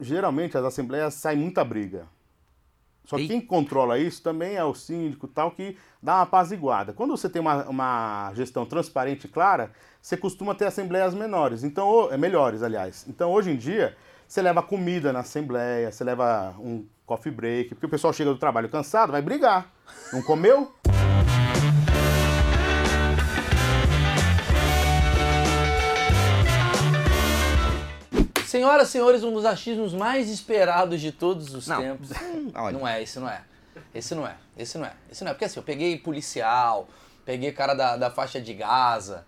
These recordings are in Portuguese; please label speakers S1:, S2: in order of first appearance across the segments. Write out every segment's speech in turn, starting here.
S1: geralmente as assembleias saem muita briga. Só que quem controla isso também é o síndico tal, que dá uma apaziguada. Quando você tem uma, uma gestão transparente e clara, você costuma ter assembleias menores, então, é melhores, aliás. Então, hoje em dia, você leva comida na assembleia, você leva um coffee break, porque o pessoal chega do trabalho cansado, vai brigar. Não comeu?
S2: Senhoras e senhores, um dos achismos mais esperados de todos os
S3: Não.
S2: tempos.
S3: Olha.
S2: Não é, esse não é. Esse não é, esse não é. Esse não é. Porque assim, eu peguei policial, peguei cara da, da faixa de Gaza,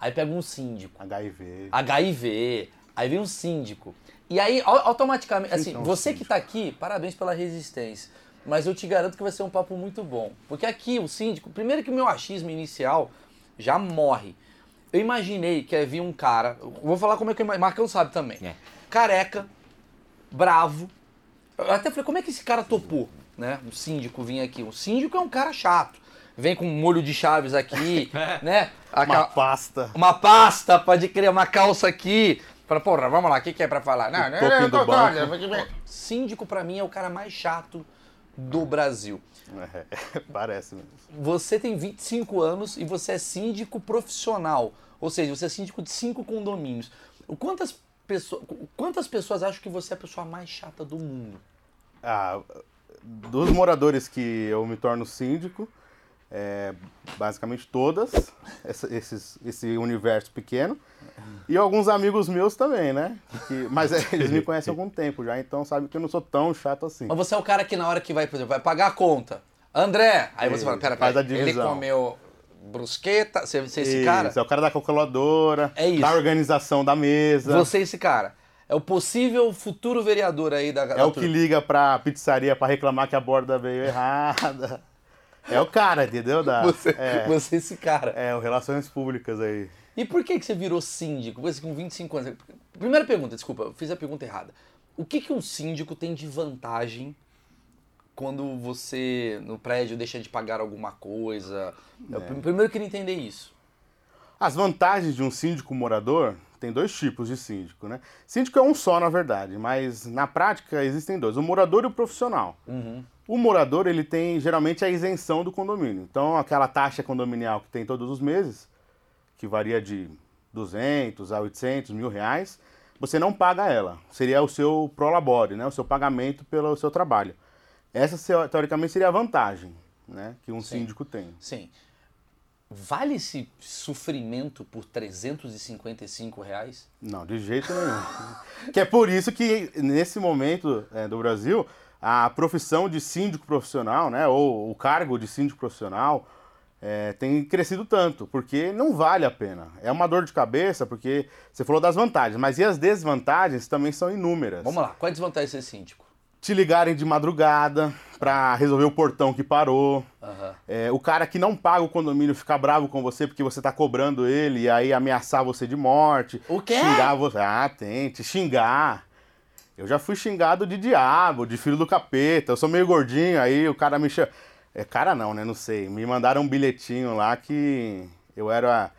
S2: aí pego um síndico.
S1: HIV.
S2: HIV, aí vem um síndico. E aí, au- automaticamente, assim,
S1: que um
S2: você que
S1: síndico?
S2: tá aqui, parabéns pela resistência. Mas eu te garanto que vai ser um papo muito bom. Porque aqui, o síndico, primeiro que o meu achismo inicial já morre. Eu imaginei que ia vir um cara, vou falar como é que eu imaginei, Marcão sabe também.
S3: É.
S2: Careca, bravo. Eu até falei, como é que esse cara topou, né? Um síndico vir aqui. Um síndico é um cara chato. Vem com um molho de chaves aqui, né?
S1: Uma
S2: Aquela-
S1: pasta.
S2: uma pasta, pode criar uma calça aqui. Fala, porra, vamos lá, o que, que é pra falar? Não, não, não,
S1: do
S2: não,
S1: banco.
S2: olha, Síndico pra mim é o cara mais chato do Brasil.
S1: É, parece mesmo.
S2: Você tem 25 anos e você é síndico profissional. Ou seja, você é síndico de cinco condomínios. Quantas pessoas, quantas pessoas acham que você é a pessoa mais chata do mundo?
S1: Ah, dos moradores que eu me torno síndico, é, basicamente todas, essa- esses, esse universo pequeno. E alguns amigos meus também, né? Que- mas é, eles me conhecem há algum tempo já, então sabem que eu não sou tão chato assim.
S2: Mas você é o cara que na hora que vai, por exemplo, vai pagar a conta. André! Aí você
S1: Isso,
S2: fala, pera, pera, ele comeu brusqueta, você, você é esse
S1: Isso,
S2: cara?
S1: é o cara da calculadora,
S2: É
S1: da organização da mesa.
S2: Você é esse cara. É o possível futuro vereador aí da
S1: É o que liga pra pizzaria pra reclamar que a borda veio errada. É o cara, entendeu? Da,
S2: Você,
S1: é,
S2: você é esse cara.
S1: é, o Relações Públicas aí.
S2: E por que, que você virou síndico? Você com 25 anos. Primeira pergunta, desculpa, eu fiz a pergunta errada. O que, que um síndico tem de vantagem quando você, no prédio, deixa de pagar alguma coisa? Eu, primeiro eu queria entender isso.
S1: As vantagens de um síndico morador, tem dois tipos de síndico, né? Síndico é um só, na verdade, mas na prática existem dois, o morador e o profissional. O morador, ele tem geralmente a isenção do condomínio. Então, aquela taxa condominial que tem todos os meses, que varia de 200 a 800, mil reais, você não paga ela. Seria o seu prolabore, né? O seu pagamento pelo seu trabalho. Essa, teoricamente, seria a vantagem, né? Que um
S2: Sim.
S1: síndico tem.
S2: Sim. Vale esse sofrimento por 355 reais?
S1: Não, de jeito nenhum. que é por isso que, nesse momento é, do Brasil, a profissão de síndico profissional, né, ou o cargo de síndico profissional, é, tem crescido tanto, porque não vale a pena. É uma dor de cabeça, porque você falou das vantagens, mas e as desvantagens também são inúmeras.
S2: Vamos lá, qual é a desvantagem de ser síndico?
S1: Te ligarem de madrugada para resolver o portão que parou.
S2: Aham.
S1: É, o cara que não paga o condomínio ficar bravo com você porque você tá cobrando ele e aí ameaçar você de morte.
S2: O quê?
S1: Xingar você. Ah, tem, te xingar. Eu já fui xingado de diabo, de filho do capeta. Eu sou meio gordinho, aí o cara me chama. É, cara não, né? Não sei. Me mandaram um bilhetinho lá que eu era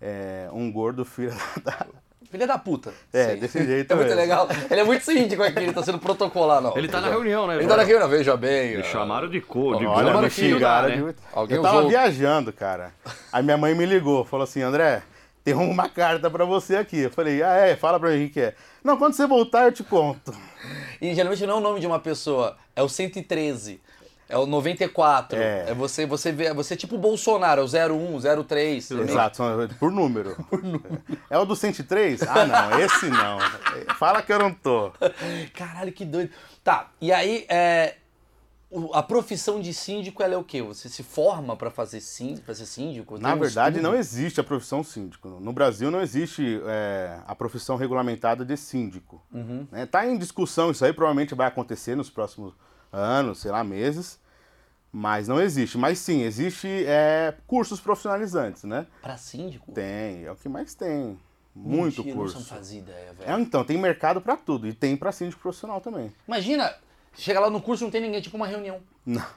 S1: é, um gordo filho da.
S2: Filha da puta.
S1: É,
S2: Sim.
S1: desse jeito
S2: É muito
S1: mesmo.
S2: legal. Ele é muito síndico aqui, ele tá sendo protocolar, não.
S3: Ele tá na reunião, né?
S2: Ele tá na reunião, veja bem.
S4: Me chamaram de cor, de
S1: Olha,
S2: Chamaram
S1: me
S2: aqui,
S1: xingaram.
S4: né?
S1: de- eu tava
S2: usou-
S1: viajando, cara. Aí minha mãe me ligou, falou assim, André, tem uma carta pra você aqui. Eu falei, ah, é? Fala pra mim o que é. Não, quando você voltar eu te conto.
S2: E geralmente não é o nome de uma pessoa, é o 113. É o 94. É,
S1: É.
S2: você, você vê, você é tipo o Bolsonaro, é o 01, 03.
S1: Exato, são- por número. É o do 103? Ah, não, esse não. Fala que eu não tô.
S2: Caralho, que doido. Tá, e aí, é, a profissão de síndico, ela é o quê? Você se forma pra fazer síndico, pra ser síndico?
S1: Na
S2: um
S1: verdade, não existe a profissão síndico. No Brasil não existe é, a profissão regulamentada de síndico.
S2: Uhum.
S1: Né? Em discussão isso aí, provavelmente vai acontecer nos próximos anos, sei lá, meses. Mas não existe. Mas sim, existe é, cursos profissionalizantes, né?
S2: Pra síndico?
S1: Tem, é o que mais tem. Muito
S2: Mentira,
S1: curso.
S2: Não fazia ideia, velho.
S1: É, então, tem mercado pra tudo. E tem pra síndico profissional também.
S2: Imagina, chega lá no curso não tem ninguém, tipo uma reunião.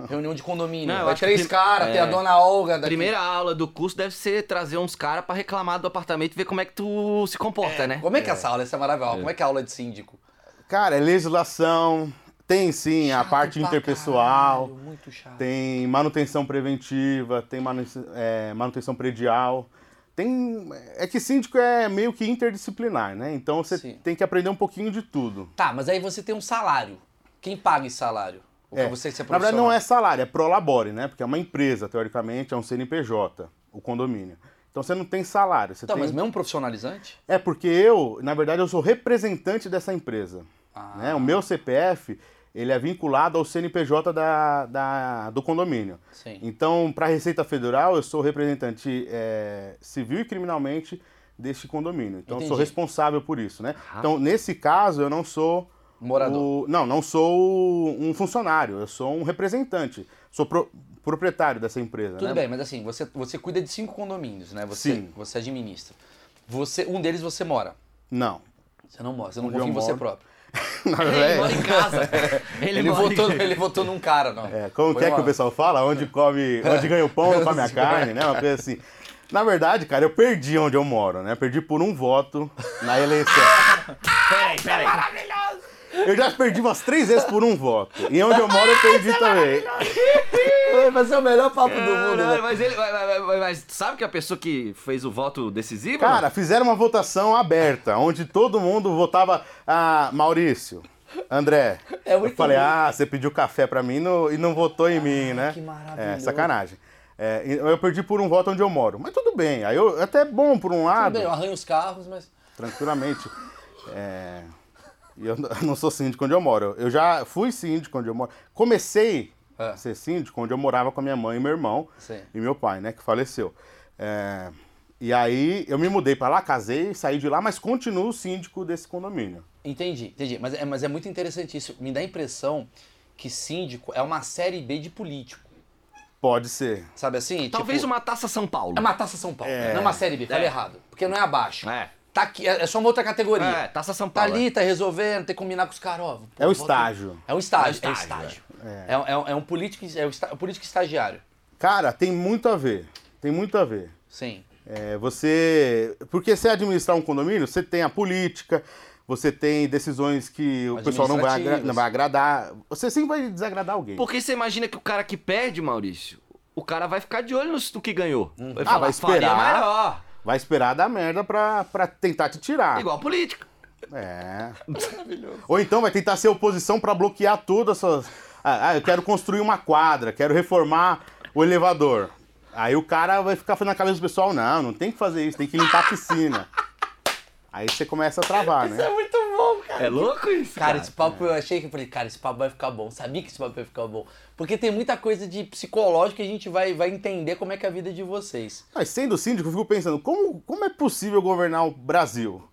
S2: Reunião de condomínio.
S3: Não,
S2: Vai três caras,
S3: é.
S2: tem a dona Olga daqui.
S3: Primeira aula do curso deve ser trazer uns caras pra reclamar do apartamento e ver como é que tu se comporta, né?
S2: Como é que é essa aula? Essa é maravilhosa. Como é que é a aula de síndico?
S1: Cara, é legislação, tem sim a
S2: Chato
S1: parte
S2: pra
S1: interpessoal,
S2: caralho, muito chato.
S1: tem manutenção preventiva, tem manu- é, manutenção predial. Tem. É que síndico é meio que interdisciplinar, né? Então você
S2: Sim.
S1: tem que aprender um pouquinho de tudo.
S2: Tá, mas aí você tem um salário. Quem paga esse salário?
S1: É.
S2: você ser
S1: Na verdade, não é salário, é prolabore, né? Porque é uma empresa, teoricamente, é um CNPJ, o condomínio. Então você não tem salário. Você
S2: Então,
S1: tem...
S2: mas mesmo profissionalizante?
S1: É porque eu, na verdade, eu sou representante dessa empresa.
S2: Ah.
S1: né? O meu CPF, ele é vinculado ao CNPJ da, da- do condomínio.
S2: Sim.
S1: Então, para a Receita Federal, eu sou representante é, civil e criminalmente deste condomínio. Então, eu sou
S2: Entendi.
S1: responsável por isso, né? Então, nesse caso, eu não sou...
S2: Morador.
S1: o- não, não sou um funcionário, eu sou um representante. Sou pro- proprietário dessa empresa,
S2: Tudo
S1: né?
S2: bem, mas assim, você, você cuida de cinco condomínios, né? Você,
S1: Sim.
S2: você administra. Você, um deles você mora.
S1: Não.
S2: Você não mora, você não
S1: Onde
S2: confia em você próprio.
S1: Na
S3: Ele
S1: verdade,
S3: mora em casa. Ele,
S2: Ele,
S3: mora em-
S2: votou, ele votou num cara, não.
S1: É, como
S2: Foi
S1: que é que o pessoal fala? Onde come, onde ganha o pão, não come a carne, né? Uma coisa assim. Na verdade, cara, eu perdi onde eu moro, né? Perdi por um voto na eleição.
S3: Peraí, peraí.
S1: Eu já perdi umas três vezes por um voto. E onde eu moro eu perdi também.
S2: Vai ser o melhor papo do mundo, né?
S3: mas ele. Mas, mas- mas sabe que a pessoa que fez o voto decisivo?
S1: Cara, fizeram uma votação aberta, onde todo mundo votava ah, Maurício, André.
S2: É
S1: eu falei,
S2: bom.
S1: ah, você pediu café pra mim no- e não votou em mim, né?
S2: que
S1: É,
S2: maravilhoso.
S1: sacanagem. É, eu perdi por um voto onde eu moro. Mas tudo bem. Aí eu, até é bom por um
S2: Tudo
S1: lado.
S2: bem, eu arranho os carros, mas.
S1: tranquilamente. É, e eu não sou síndico onde eu moro. Eu já fui síndico onde eu moro. Comecei
S2: É.
S1: a ser síndico onde eu morava com a minha mãe e meu irmão
S2: Sim.
S1: e meu pai, né, que faleceu. É, e aí eu me mudei pra lá, casei, saí de lá, mas continuo síndico desse condomínio.
S2: Entendi, entendi. Mas é, mas é muito interessante isso. Me dá a impressão que síndico é uma série B de político.
S1: Pode ser.
S2: Sabe assim?
S3: Talvez
S2: tipo,
S3: uma taça São Paulo.
S2: É uma taça São Paulo.
S1: É.
S2: Não é uma série B, falei
S3: É.
S2: errado. Porque não é abaixo.
S3: É.
S2: Tá aqui, é é só uma outra categoria.
S3: É, taça São
S2: Tá
S3: Paulo.
S2: ali, tá resolvendo, tem que combinar com os caras. ó, pô,
S1: É o
S2: volta-
S1: estágio.
S2: É um estágio, é,
S3: É
S2: um
S3: o
S2: estágio. É, um- é um- é um político, é um um político estagiário.
S1: Cara, tem muito a ver. Tem muito a ver.
S2: Sim.
S1: É, você. Porque você administrar um condomínio, você tem a política, você tem decisões que o pessoal não vai, agra- não vai agradar. Você sempre vai desagradar alguém.
S3: Porque você imagina que o cara que perde, Maurício, o cara vai ficar de olho no, que ganhou. Vai
S1: Ah, vai
S3: "Faria
S1: esperar."
S3: melhor.
S1: Vai esperar dar merda pra, pra tentar te tirar.
S3: Igual a política.
S1: É. Ou então vai tentar ser oposição pra bloquear todas as suas. Ah, ah, eu quero construir uma quadra, quero reformar o elevador. Aí o cara vai ficar na cabeça do pessoal, não, não tem que fazer isso, tem que limpar a piscina. Aí você começa a travar, né?
S2: é muito bom, cara.
S3: É louco isso?
S2: Cara, esse papo eu achei que eu falei, cara, esse papo vai ficar bom. Sabia que esse papo ia ficar bom. Porque tem muita coisa de psicológico que a gente vai, vai entender como é que é a vida de vocês.
S1: Mas sendo síndico, eu fico pensando, como, como é possível governar o Brasil?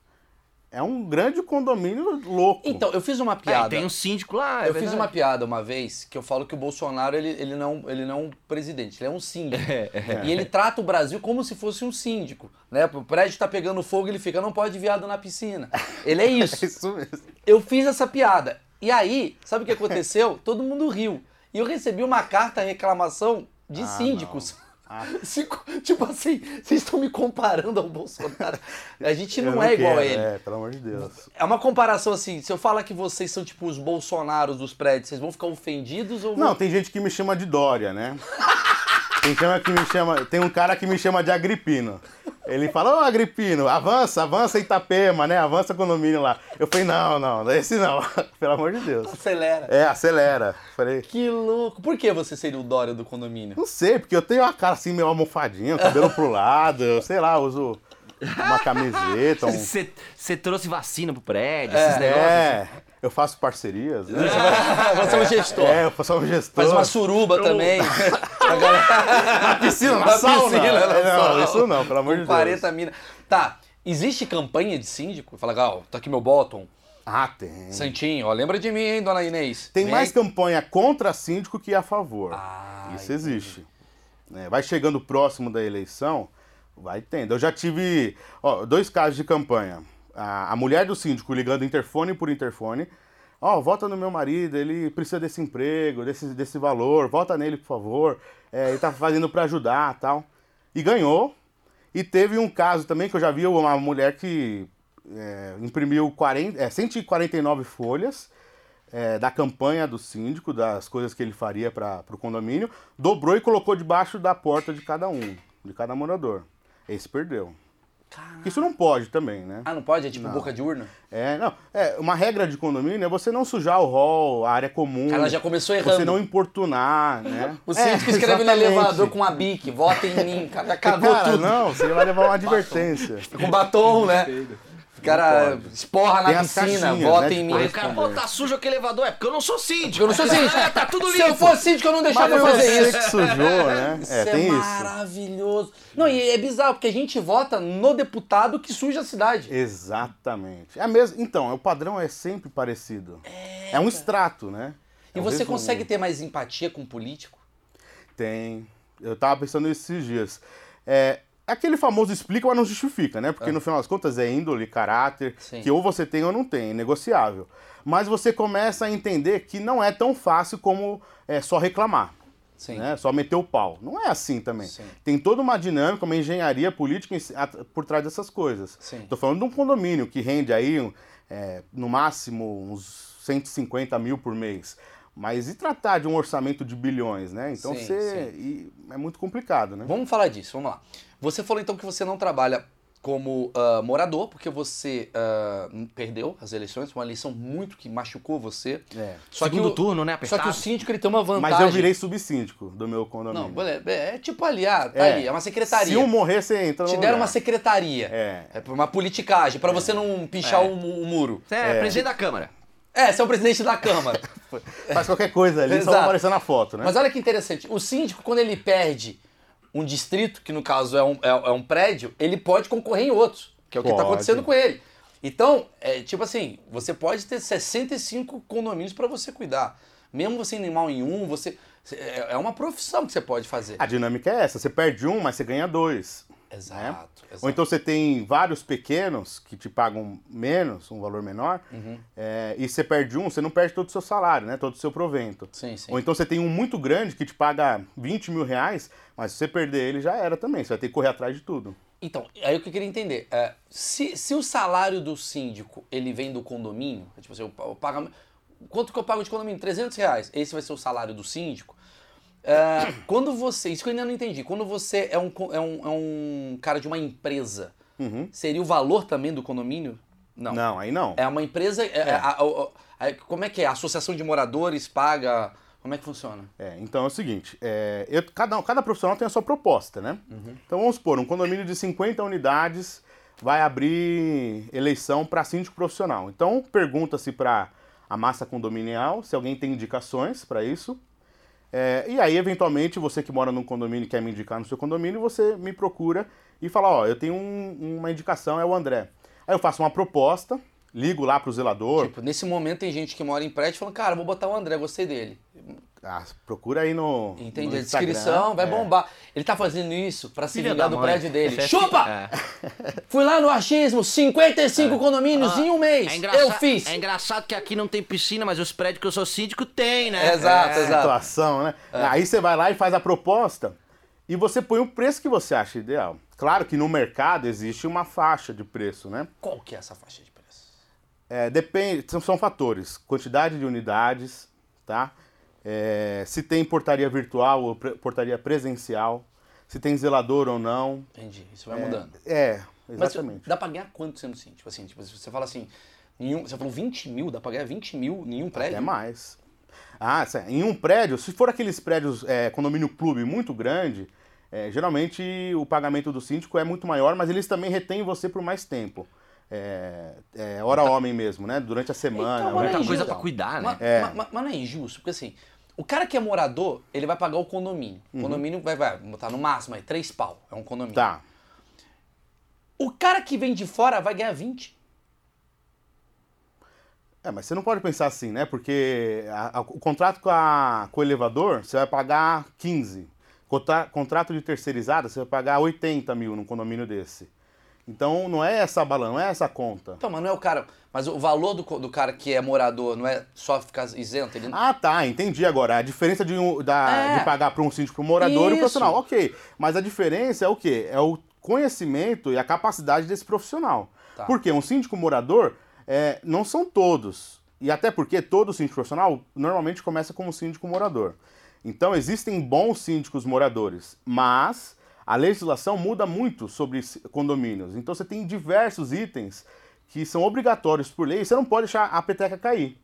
S1: É um grande condomínio louco.
S2: Então, eu fiz uma
S3: É,
S2: piada.
S3: tem um síndico lá. é
S2: eu fiz
S3: verdade.
S2: uma piada uma vez que eu falo que o Bolsonaro ele, ele, não, ele não é um presidente, ele é um síndico. E ele trata o Brasil como se fosse um síndico. Né? O prédio tá pegando fogo, ele fica, não pode viado na piscina. Ele é
S1: É
S2: isso.
S1: isso mesmo.
S2: Eu fiz essa piada. E aí, sabe o que aconteceu? Todo mundo riu. E eu recebi uma carta reclamação de
S1: Ah,
S2: síndicos.
S1: Ah.
S2: Se- tipo assim, vocês estão me comparando ao Bolsonaro. A gente
S1: Eu
S2: não, é igual a
S1: quero,
S2: ele.
S1: É, pelo amor de Deus.
S2: É uma comparação assim, se eu falar que vocês são tipo os Bolsonaros dos prédios, vocês vão ficar ofendidos ou vão...
S1: Não, tem gente que me chama de Dória, né? Tem, chama que me chama, tem um cara que me chama de Agripino. Ele fala, ô Agripino, avança, avança Itapema, né? Avança condomínio lá. Eu falei, não, não, esse não, pelo amor de Deus.
S2: Acelera.
S1: É, acelera. Falei,
S2: Que louco. Por que você seria o Dória do condomínio?
S1: não sei, porque eu tenho uma cara assim meio almofadinha, cabelo pro lado, eu sei lá, uso uma camiseta, um...
S3: Você trouxe vacina pro prédio, esses negócios.
S1: É, eu faço parcerias, né?
S2: Você é um gestor.
S1: É, eu faço um gestor.
S2: Faz uma suruba também. A galera-
S1: Na piscina, na,
S2: Na
S1: sauna.
S2: piscina, na
S1: não,
S2: sauna.
S1: isso não, pelo amor de Deus.
S2: 40 mina. Tá, existe campanha de síndico? Fala, Gal, tá aqui meu bottom.
S1: Ah, tem.
S2: Santinho, ó, lembra de mim, hein, dona Inês?
S1: Tem
S2: Vem
S1: mais
S2: aí.
S1: campanha contra síndico que a favor.
S2: Ah,
S1: Isso existe. É, vai chegando próximo da eleição, vai tendo. Eu já tive ó, dois casos de campanha. A, a mulher do síndico ligando interfone por interfone. Ó, vota no meu marido, ele precisa desse emprego, desse, desse valor, vota nele, por favor. É, ele tá fazendo para ajudar tal. E ganhou. E teve um caso também que eu já vi uma mulher que é, imprimiu 40, é, 149 folhas é, da campanha do síndico, das coisas que ele faria para o condomínio, dobrou e colocou debaixo da porta de cada um, de cada morador. Esse perdeu. Porque Isso não pode também, né?
S2: Ah, não pode? É tipo boca de urna?
S1: É, não. É, uma regra de condomínio é você não sujar o hall, a área comum.
S2: Ela já começou errando.
S1: Você não importunar, né?
S2: O síndico
S1: É,
S2: escreve no
S1: exatamente.
S2: elevador com a bique, vota em mim, cara, cagou
S1: Cara,
S2: tudo.
S1: não, você vai levar uma advertência.
S2: Com batom, né? O cara esporra
S1: Tem
S2: na piscina, vota
S1: né,
S2: em mim.
S3: Aí o cara, pô, tá sujo aquele elevador. É porque eu não sou síndico.
S2: Eu não sou síndico.
S3: É, tá tudo
S2: Se eu fosse síndico, eu não deixava
S1: Mas
S2: fazer
S1: você
S2: isso.
S1: que sujou, né?
S2: Isso
S1: É,
S2: é,
S1: tem isso.
S2: maravilhoso. Não, e é bizarro, porque a gente vota no deputado que suja a cidade.
S1: Exatamente. É mesmo. Então, o padrão é sempre parecido. É, um extrato, né?
S2: E
S1: É um
S2: você
S1: resumo.
S2: consegue ter mais empatia com o político?
S1: Tem. Eu tava pensando nisso esses dias. É, aquele famoso explica, mas não justifica, né? Porque no final das contas é índole, caráter,
S2: Sim.
S1: que ou você tem ou não tem, é negociável. Mas você começa a entender que não é tão fácil como é, só reclamar.
S2: Sim.
S1: Né? Só meter o pau. Não é assim também.
S2: Sim.
S1: Tem toda uma dinâmica, uma engenharia política por trás dessas coisas. Estou falando de um condomínio que rende aí, é, no máximo, uns 150 mil por mês. Mas e tratar de um orçamento de bilhões, né? Então
S2: Sim,
S1: você. e é muito complicado, né?
S2: Vamos falar disso, vamos lá. Você falou então que você não trabalha como ah, morador, porque você ah, perdeu as eleições, uma eleição muito que machucou você.
S1: É.
S2: Só
S3: Segundo
S2: que o,
S3: turno, né,
S2: Só
S3: apertado.
S2: que o síndico ele tem uma vantagem.
S1: Mas eu virei subsíndico do meu condomínio.
S2: Não, beleza, é tipo ali, ah, tá
S1: É.
S2: ali, é uma secretaria.
S1: Se um morrer, você entra no
S2: Te deram
S1: lugar.
S2: uma secretaria.
S1: É.
S2: É uma politicagem, pra você não pichar o, mu- o muro.
S3: Você é, presidente da Câmara.
S2: É, você é o presidente da Câmara.
S1: Faz qualquer coisa ali, só
S2: Exato.
S1: vai aparecer na foto, né?
S2: Mas olha que interessante, o síndico, quando ele perde um distrito, que no caso é um, é, é um prédio, ele pode concorrer em outros, que é o que está acontecendo com ele. Então, é, tipo assim, você pode ter 65 condomínios para você cuidar. Mesmo você indo mal em um, você. É é uma profissão que você pode fazer.
S1: A dinâmica é essa: você perde um, mas você ganha dois.
S2: Exato. exato.
S1: Ou então você tem vários pequenos que te pagam menos, um valor menor,
S2: Uhum.
S1: é, e você perde um, você não perde todo o seu salário, né? Todo o seu provento.
S2: Sim, sim.
S1: Ou então você tem um muito grande que te paga 20 mil reais, mas se você perder ele já era também. Você vai ter que correr atrás de tudo.
S2: Então, aí o que eu queria entender, é, se, se o salário do síndico, ele vem do condomínio, tipo assim, eu, eu pago, quanto que eu pago de condomínio? 300 reais, esse vai ser o salário do síndico. É, quando você, isso que eu ainda não entendi, quando você é um, é um, é um cara de uma empresa, seria o valor também do condomínio? Não.
S1: Uhum. Não, aí não.
S2: É uma empresa, é, a- a- a- a- como é que é? A associação de moradores paga, como é que funciona?
S1: É, então é o seguinte, é, eu- cada, cada profissional tem a sua proposta, né?
S2: Uhum.
S1: Então vamos supor, um condomínio de 50 unidades vai abrir eleição para síndico profissional. Então pergunta-se para a massa condominial se alguém tem indicações para isso. É, e aí, eventualmente, você que mora num condomínio e quer me indicar no seu condomínio, você me procura e fala, ó, eu tenho um- uma indicação, é o André. Aí eu faço uma proposta, ligo lá pro zelador,
S2: Tipo, nesse momento tem gente que mora em prédio falando, cara, vou botar o André, gostei dele.
S1: Ah, procura aí no
S2: Entende?
S1: no
S2: A descrição vai
S1: É.
S2: bombar. Ele tá fazendo isso pra se
S3: Filha
S2: vingar do
S3: mãe.
S2: prédio dele.
S3: Esse é
S2: Chupa!
S3: é.
S2: Fui lá no achismo, 55 condomínios em um mês.
S3: É
S2: eu fiz.
S3: é engraçado que aqui não tem piscina, mas os prédios que eu sou síndico tem, né?
S2: Exato,
S3: É.
S2: exato.
S1: situação, né? Aí você vai lá e faz a proposta e você põe o preço que você acha ideal. Claro que no mercado existe uma faixa de preço, né?
S2: Qual que é essa faixa de preço?
S1: É, depende, são, são fatores, quantidade de unidades, tá? É, se tem portaria virtual ou pre- portaria presencial, se tem zelador ou não.
S2: Entendi, isso vai mudando.
S1: É,
S2: Mas
S1: exatamente.
S2: dá pra ganhar quanto sendo síndico? Tipo assim, tipo, você fala assim, um- você falou 20 mil, dá pra ganhar 20 mil em um prédio?
S1: É mais. Ah, em um prédio, se for aqueles prédios é, condomínio clube muito grande, é, geralmente o pagamento do síndico é muito maior, mas eles também retêm você por mais tempo. É, é hora homem mesmo, né? Durante a semana.
S2: Então,
S1: né?
S2: mas
S3: muita
S2: é
S3: coisa pra cuidar, né?
S2: Mas,
S1: É.
S2: mas- mas- mas não é injusto, porque assim, o cara que é morador, ele vai pagar o condomínio. O
S1: Uhum.
S2: condomínio vai, vai botar no máximo aí, 3 pau, é um condomínio.
S1: Tá.
S2: O cara que vem de fora vai ganhar 20.
S1: É, mas você não pode pensar assim, né? Porque a- a- o contrato com, a- com o elevador, você vai pagar 15. Contra- contrato de terceirizada, você vai pagar 80 mil num condomínio desse. Então não é essa balança, não é essa conta.
S2: Então, mas não é o cara. Mas o valor do, do cara que é morador não é só ficar isento? Ele...
S1: Ah, tá, entendi agora. A diferença de, um- da-
S2: É.
S1: de pagar para um síndico pro morador e
S2: Isso.
S1: pro profissional. Ok, mas a diferença é o quê? É o conhecimento e a capacidade desse profissional.
S2: Tá.
S1: Por quê? Um síndico morador é, não são todos. E até porque todo síndico profissional normalmente começa como síndico morador. Então existem bons síndicos moradores, mas a legislação muda muito sobre condomínios. Então você tem diversos itens que são obrigatórios por lei você não pode deixar a peteca cair.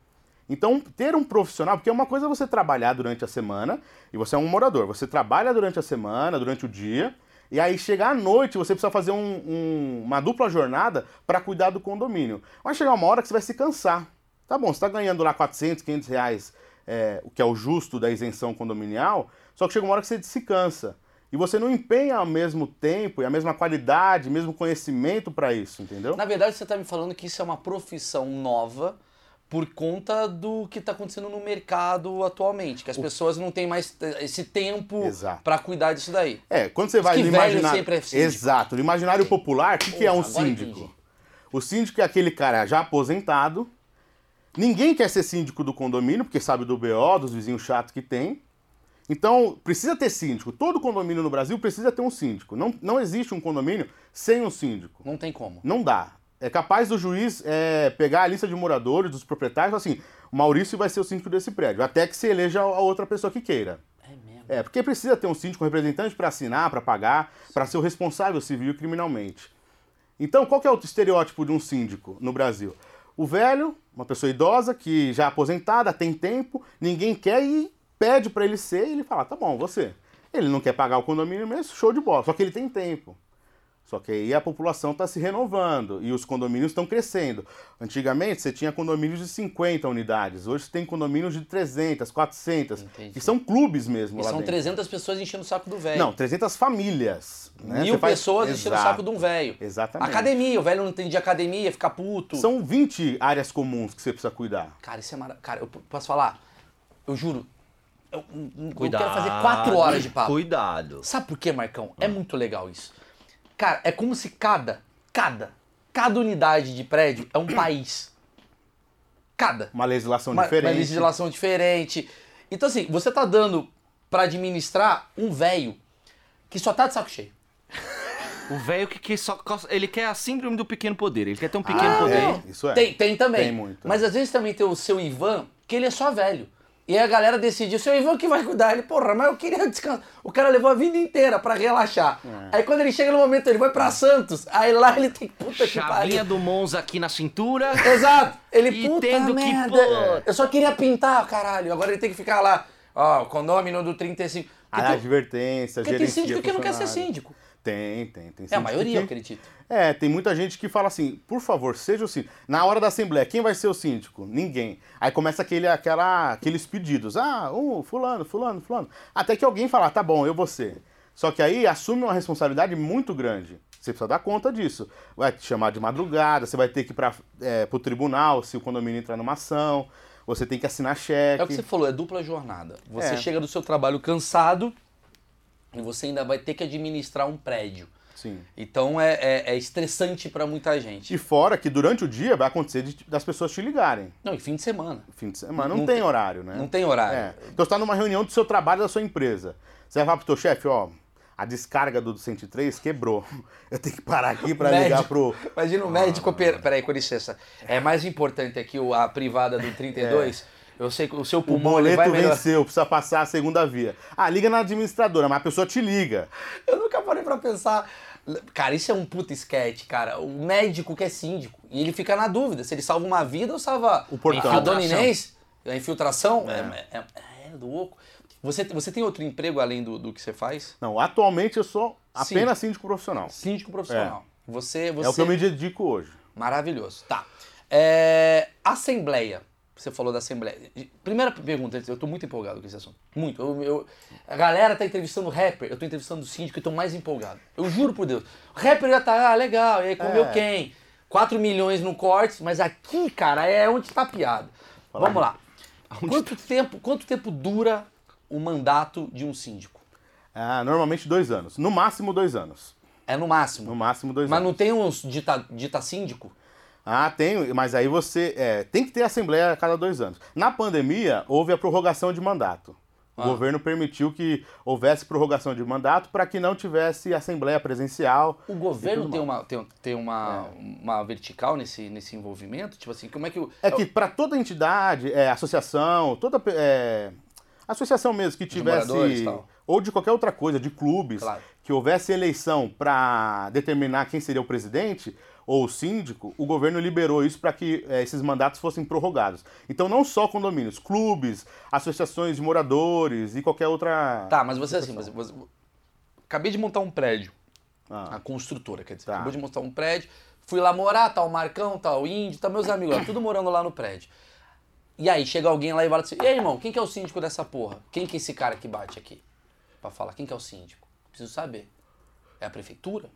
S1: Então, ter um profissional, porque uma coisa é você trabalhar durante a semana, e você é um morador, você trabalha durante a semana, durante o dia, e aí chegar à noite você precisa fazer um- um- uma dupla jornada para cuidar do condomínio. Vai chegar uma hora que você vai se cansar. Tá bom, você está ganhando lá 400, 500 reais, é, o que é o justo da isenção condominial, só que chega uma hora que você se cansa. E você não empenha o mesmo tempo e a mesma qualidade, o mesmo conhecimento para isso, entendeu?
S2: Na verdade, você está me falando que isso é uma profissão nova por conta do que está acontecendo no mercado atualmente, que as pessoas não têm mais eh, esse tempo para cuidar disso daí.
S1: É, quando você vai
S2: que
S1: no imaginário.
S2: sempre é.
S1: Exato, no imaginário popular, o que, que é um síndico? O síndico é aquele cara já aposentado. Ninguém quer ser síndico do condomínio, porque sabe do BO, dos vizinhos chatos que tem. Então, precisa ter síndico. Todo condomínio no Brasil precisa ter um síndico. Não, não existe um condomínio sem um síndico.
S2: Não tem como.
S1: Não dá. É capaz do juiz é, pegar a lista de moradores, dos proprietários, assim: o Maurício vai ser o síndico desse prédio, até que se eleja a outra pessoa que queira.
S2: É mesmo.
S1: É, porque precisa ter um síndico, um representante para assinar, para pagar, para ser o responsável civil e criminalmente. Então, qual é o estereótipo de um síndico no Brasil? O velho, uma pessoa idosa que já é aposentada, tem tempo, ninguém quer e pede para ele ser, e ele fala: tá bom, você. Ele não quer pagar o condomínio mesmo, show de bola, só que ele tem tempo. Só que aí a população está se renovando e os condomínios estão crescendo. Antigamente você tinha condomínios de 50 unidades, hoje você tem condomínios de 300, 400,
S2: Entendi.
S1: que são clubes mesmo
S2: E são
S1: dentro.
S2: 300 pessoas enchendo o saco do velho.
S1: Não, 300 famílias. Né?
S2: Mil
S1: faz-
S2: pessoas enchendo o
S1: Exato.
S2: saco de um velho.
S1: Exatamente.
S2: Academia, o velho não tem de academia, fica puto.
S1: São 20 áreas comuns que você precisa cuidar.
S2: Cara, isso é maravilhoso. Cara, eu posso falar? Eu juro. Eu, eu
S3: Cuidado.
S2: quero fazer quatro horas de papo.
S3: Cuidado.
S2: Sabe por quê, Marcão? É muito legal isso. Cara, é como se cada, cada, cada unidade de prédio é um país. Cada.
S1: Uma legislação
S2: Uma,
S1: diferente.
S2: uma legislação diferente. Então, assim, você tá dando pra administrar um velho que só tá de saco cheio.
S3: O velho que, que só. Ele quer a síndrome do pequeno poder. Ele quer ter um pequeno
S1: Ah,
S3: poder.
S1: é. Isso é.
S2: Tem, tem também.
S1: Tem muito.
S2: Mas às vezes também tem o seu Ivan, que ele é só velho. E aí a galera decidiu, o seu Ivan que vai cuidar. Ele, porra, mas eu queria descansar. O cara levou a vida inteira pra relaxar.
S1: É.
S2: Aí quando ele chega no momento, ele vai pra Santos. Aí lá ele tem puta que
S3: Chavinha
S2: pariu.
S3: do Monza aqui na cintura.
S2: Exato. Ele,
S3: E
S2: puta
S3: tendo que
S2: merda.
S3: pôr.
S2: Eu só queria pintar, caralho. Agora ele tem que ficar lá. Ó, o condômino do 35. Porque,
S1: A
S2: tem-
S1: advertência,
S2: porque tem
S1: gerencia
S2: síndico que não quer ser síndico.
S1: Tem, tem, tem.
S2: É a maioria,
S1: que-
S2: eu acredito.
S1: É, tem muita gente que fala assim, por favor, seja o síndico. Na hora da assembleia, quem vai ser o síndico? Ninguém. Aí começa aquele, aquela, aqueles pedidos. Ah, um, fulano, fulano, fulano. Até que alguém fala, tá bom, eu vou ser. Só que aí assume uma responsabilidade muito grande. Você precisa dar conta disso. Vai te chamar de madrugada, você vai ter que ir para o tribunal se o condomínio entrar numa ação. Você tem que assinar cheque.
S2: É o que você falou, é dupla jornada. Você
S1: É.
S2: chega do seu trabalho cansado e você ainda vai ter que administrar um prédio.
S1: Sim.
S2: Então é, é- é estressante pra muita gente.
S1: E fora que durante o dia vai acontecer de- das pessoas te ligarem.
S2: Não, e fim de semana.
S1: Fim de semana não,
S2: Não
S1: tem,
S2: tem-
S1: horário, né?
S2: Não tem horário.
S1: É. Então você tá numa reunião do seu trabalho da sua empresa. Você vai falar pro teu chefe, ó, a descarga do 103 quebrou. Eu tenho que parar aqui pra
S2: Médico.
S1: ligar pro.
S2: Imagina o médico opera... Peraí, com licença. É mais importante aqui a privada do 32. Eu sei que o seu
S1: O
S2: pulmão ele vai
S1: boleto venceu, precisa passar a segunda via. Ah, liga na administradora, mas a pessoa te liga.
S2: Eu nunca parei pra pensar. Cara, isso é um puta esquete, cara. O médico que é síndico. E ele fica na dúvida se ele salva uma vida ou salva
S1: O portão.
S2: a dona Inês, a infiltração. É, é, é louco. Você, você tem outro emprego além do, do que você faz?
S1: Não, atualmente eu sou apenas síndico profissional.
S2: Síndico profissional. Você, você...
S1: É o que eu me dedico hoje.
S2: Maravilhoso. Tá. É, Assembleia. Você falou da Assembleia. Primeira pergunta, eu tô muito empolgado com esse assunto. Muito. Eu, eu- a galera tá entrevistando rapper, eu tô entrevistando o síndico e tô mais empolgado. Eu juro por Deus. O rapper já tá, ah, legal, e aí comeu
S1: É.
S2: quem? 4 milhões no corte, mas aqui, cara, é onde tá piada. Vamos lá. Quanto tempo, quanto tempo dura o mandato de um síndico?
S1: Ah, normalmente dois anos. No máximo dois anos.
S2: É no máximo.
S1: No máximo dois
S2: Mas
S1: anos.
S2: não tem uns dita, dita síndico?
S1: Ah, tem, mas aí você é, tem que ter assembleia a cada dois anos. Na pandemia, houve a prorrogação de mandato. O governo permitiu que houvesse prorrogação de mandato para que não tivesse assembleia presencial.
S2: O governo tem uma, tem, tem uma, uma vertical nesse, nesse envolvimento? Tipo assim, como é que o.
S1: É que para toda entidade, é, associação, toda é, associação mesmo que tivesse ou de qualquer outra coisa, de clubes,
S2: Claro.
S1: que houvesse eleição para determinar quem seria o presidente ou o síndico, o governo liberou isso para que é, esses mandatos fossem prorrogados. Então não só condomínios, clubes, associações de moradores e qualquer outra.
S2: Tá, mas você assim, você, você- acabei de montar um prédio.
S1: Ah.
S2: A construtora, quer dizer,
S1: Tá.
S2: acabou de montar um prédio. Fui lá morar, tá o Marcão, tá o Índio, tá meus amigos lá, tudo morando lá no prédio. E aí chega alguém lá e fala assim: E aí, irmão, quem que é o síndico dessa porra? Quem que é esse cara que bate aqui? Pra falar, quem que é o síndico? Preciso saber. É a prefeitura?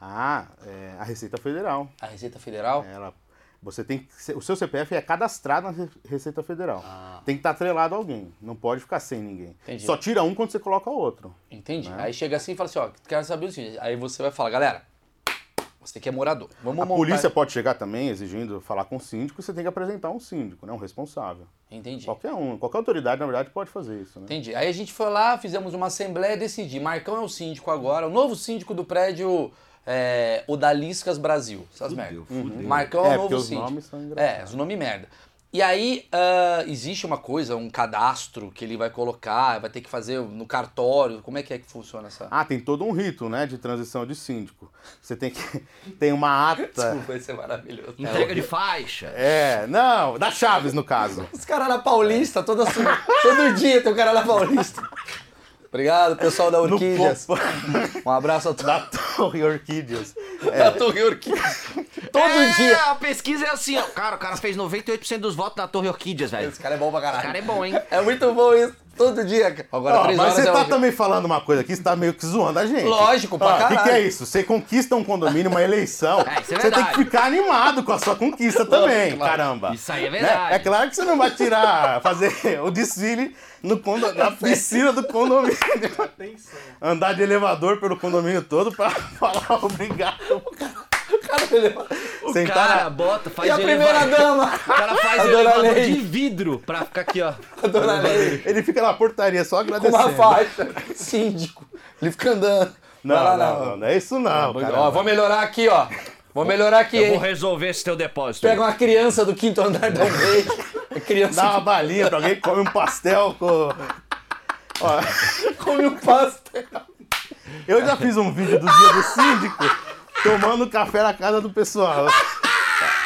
S1: Ah, é, a Receita Federal.
S2: A Receita Federal?
S1: Ela, você tem que o seu CPF é cadastrado na Re- Receita Federal. Tem que estar atrelado a alguém. Não pode ficar sem ninguém.
S2: Entendi.
S1: Só tira um quando você coloca outro.
S2: Entendi. Aí chega assim e fala assim: Ó, quero saber o seguinte. Aí você vai falar, galera, você que é morador. Vamos
S1: A
S2: montar.
S1: polícia pode chegar também exigindo falar com o síndico, você tem que apresentar um síndico, né? Um responsável.
S2: Entendi.
S1: Qualquer um, qualquer autoridade, na verdade, pode fazer isso, né?
S2: Entendi. Aí a gente foi lá, fizemos uma assembleia e decidi. Marcão é o síndico agora, o novo síndico do prédio é, Odaliscas Brasil. Essas merdas.
S3: fudeu.
S2: Marcão é,
S1: É,
S2: o novo
S1: porque os
S2: síndico.
S1: nomes são engraçados.
S2: É, os nomes merda. E aí ah, existe uma coisa, um cadastro que ele vai colocar, vai ter que fazer no cartório. Como é que é que funciona essa?
S1: Ah, tem todo um rito, né, de transição de síndico. Você tem que tem uma ata.
S2: Desculpa, vai ser maravilhoso.
S3: Entrega de faixa.
S1: É, não, da Chaves no caso.
S2: Os caras na Paulista, toda, todo dia tem um cara na Paulista. Obrigado, pessoal da Orquídeas. Um abraço a todos.
S1: da Torre Orquídeas.
S2: Da Torre Orquídeas. Todo
S3: É,
S2: dia.
S3: A pesquisa é assim, ó. Cara, o cara fez 98% dos votos na Torre Orquídeas, velho.
S2: Esse cara é bom pra
S3: Esse
S2: caralho.
S3: cara é bom, hein?
S2: É muito bom isso. Todo dia. cara. Agora,
S1: Ó,
S2: três
S1: mas
S2: horas
S1: você
S2: é
S1: tá
S2: o-
S1: também falando uma coisa aqui, você tá meio que zoando a gente.
S2: Lógico, pra
S1: Ó, O que,
S2: caralho.
S1: que é isso? Você conquista um condomínio, uma eleição.
S3: É, isso é
S1: você tem que ficar animado com a sua conquista também,
S2: claro.
S1: caramba.
S3: Isso aí é
S1: Né?
S3: verdade.
S1: É claro que você não vai tirar, fazer o desfile no condo, na piscina do condomínio. Andar de elevador pelo condomínio todo pra falar obrigado.
S2: Cara, ele-
S3: O
S1: Sentar
S3: cara
S1: na-
S3: bota, faz
S2: E a primeira
S3: elevador-
S2: dama?
S3: O cara faz
S2: A
S3: o
S2: dona
S3: elevador
S2: Lei.
S3: de vidro pra ficar aqui, ó.
S2: A dona Lei.
S1: Ele fica na portaria só
S2: Com
S1: agradecendo.
S2: uma faixa. Síndico. Ele fica andando.
S1: Não,
S2: lá,
S1: não, não, não é isso não,
S2: Ó,
S1: cara.
S2: vou melhorar aqui, ó. Vou melhorar aqui,
S3: Eu vou
S2: hein?
S3: resolver esse teu depósito.
S2: Pega uma criança do quinto andar, dá um beijo. A criança
S1: Dá uma balinha pra alguém que come um pastel com... Ó,
S2: come um pastel.
S1: eu já fiz um vídeo do dia do síndico tomando café na casa do pessoal.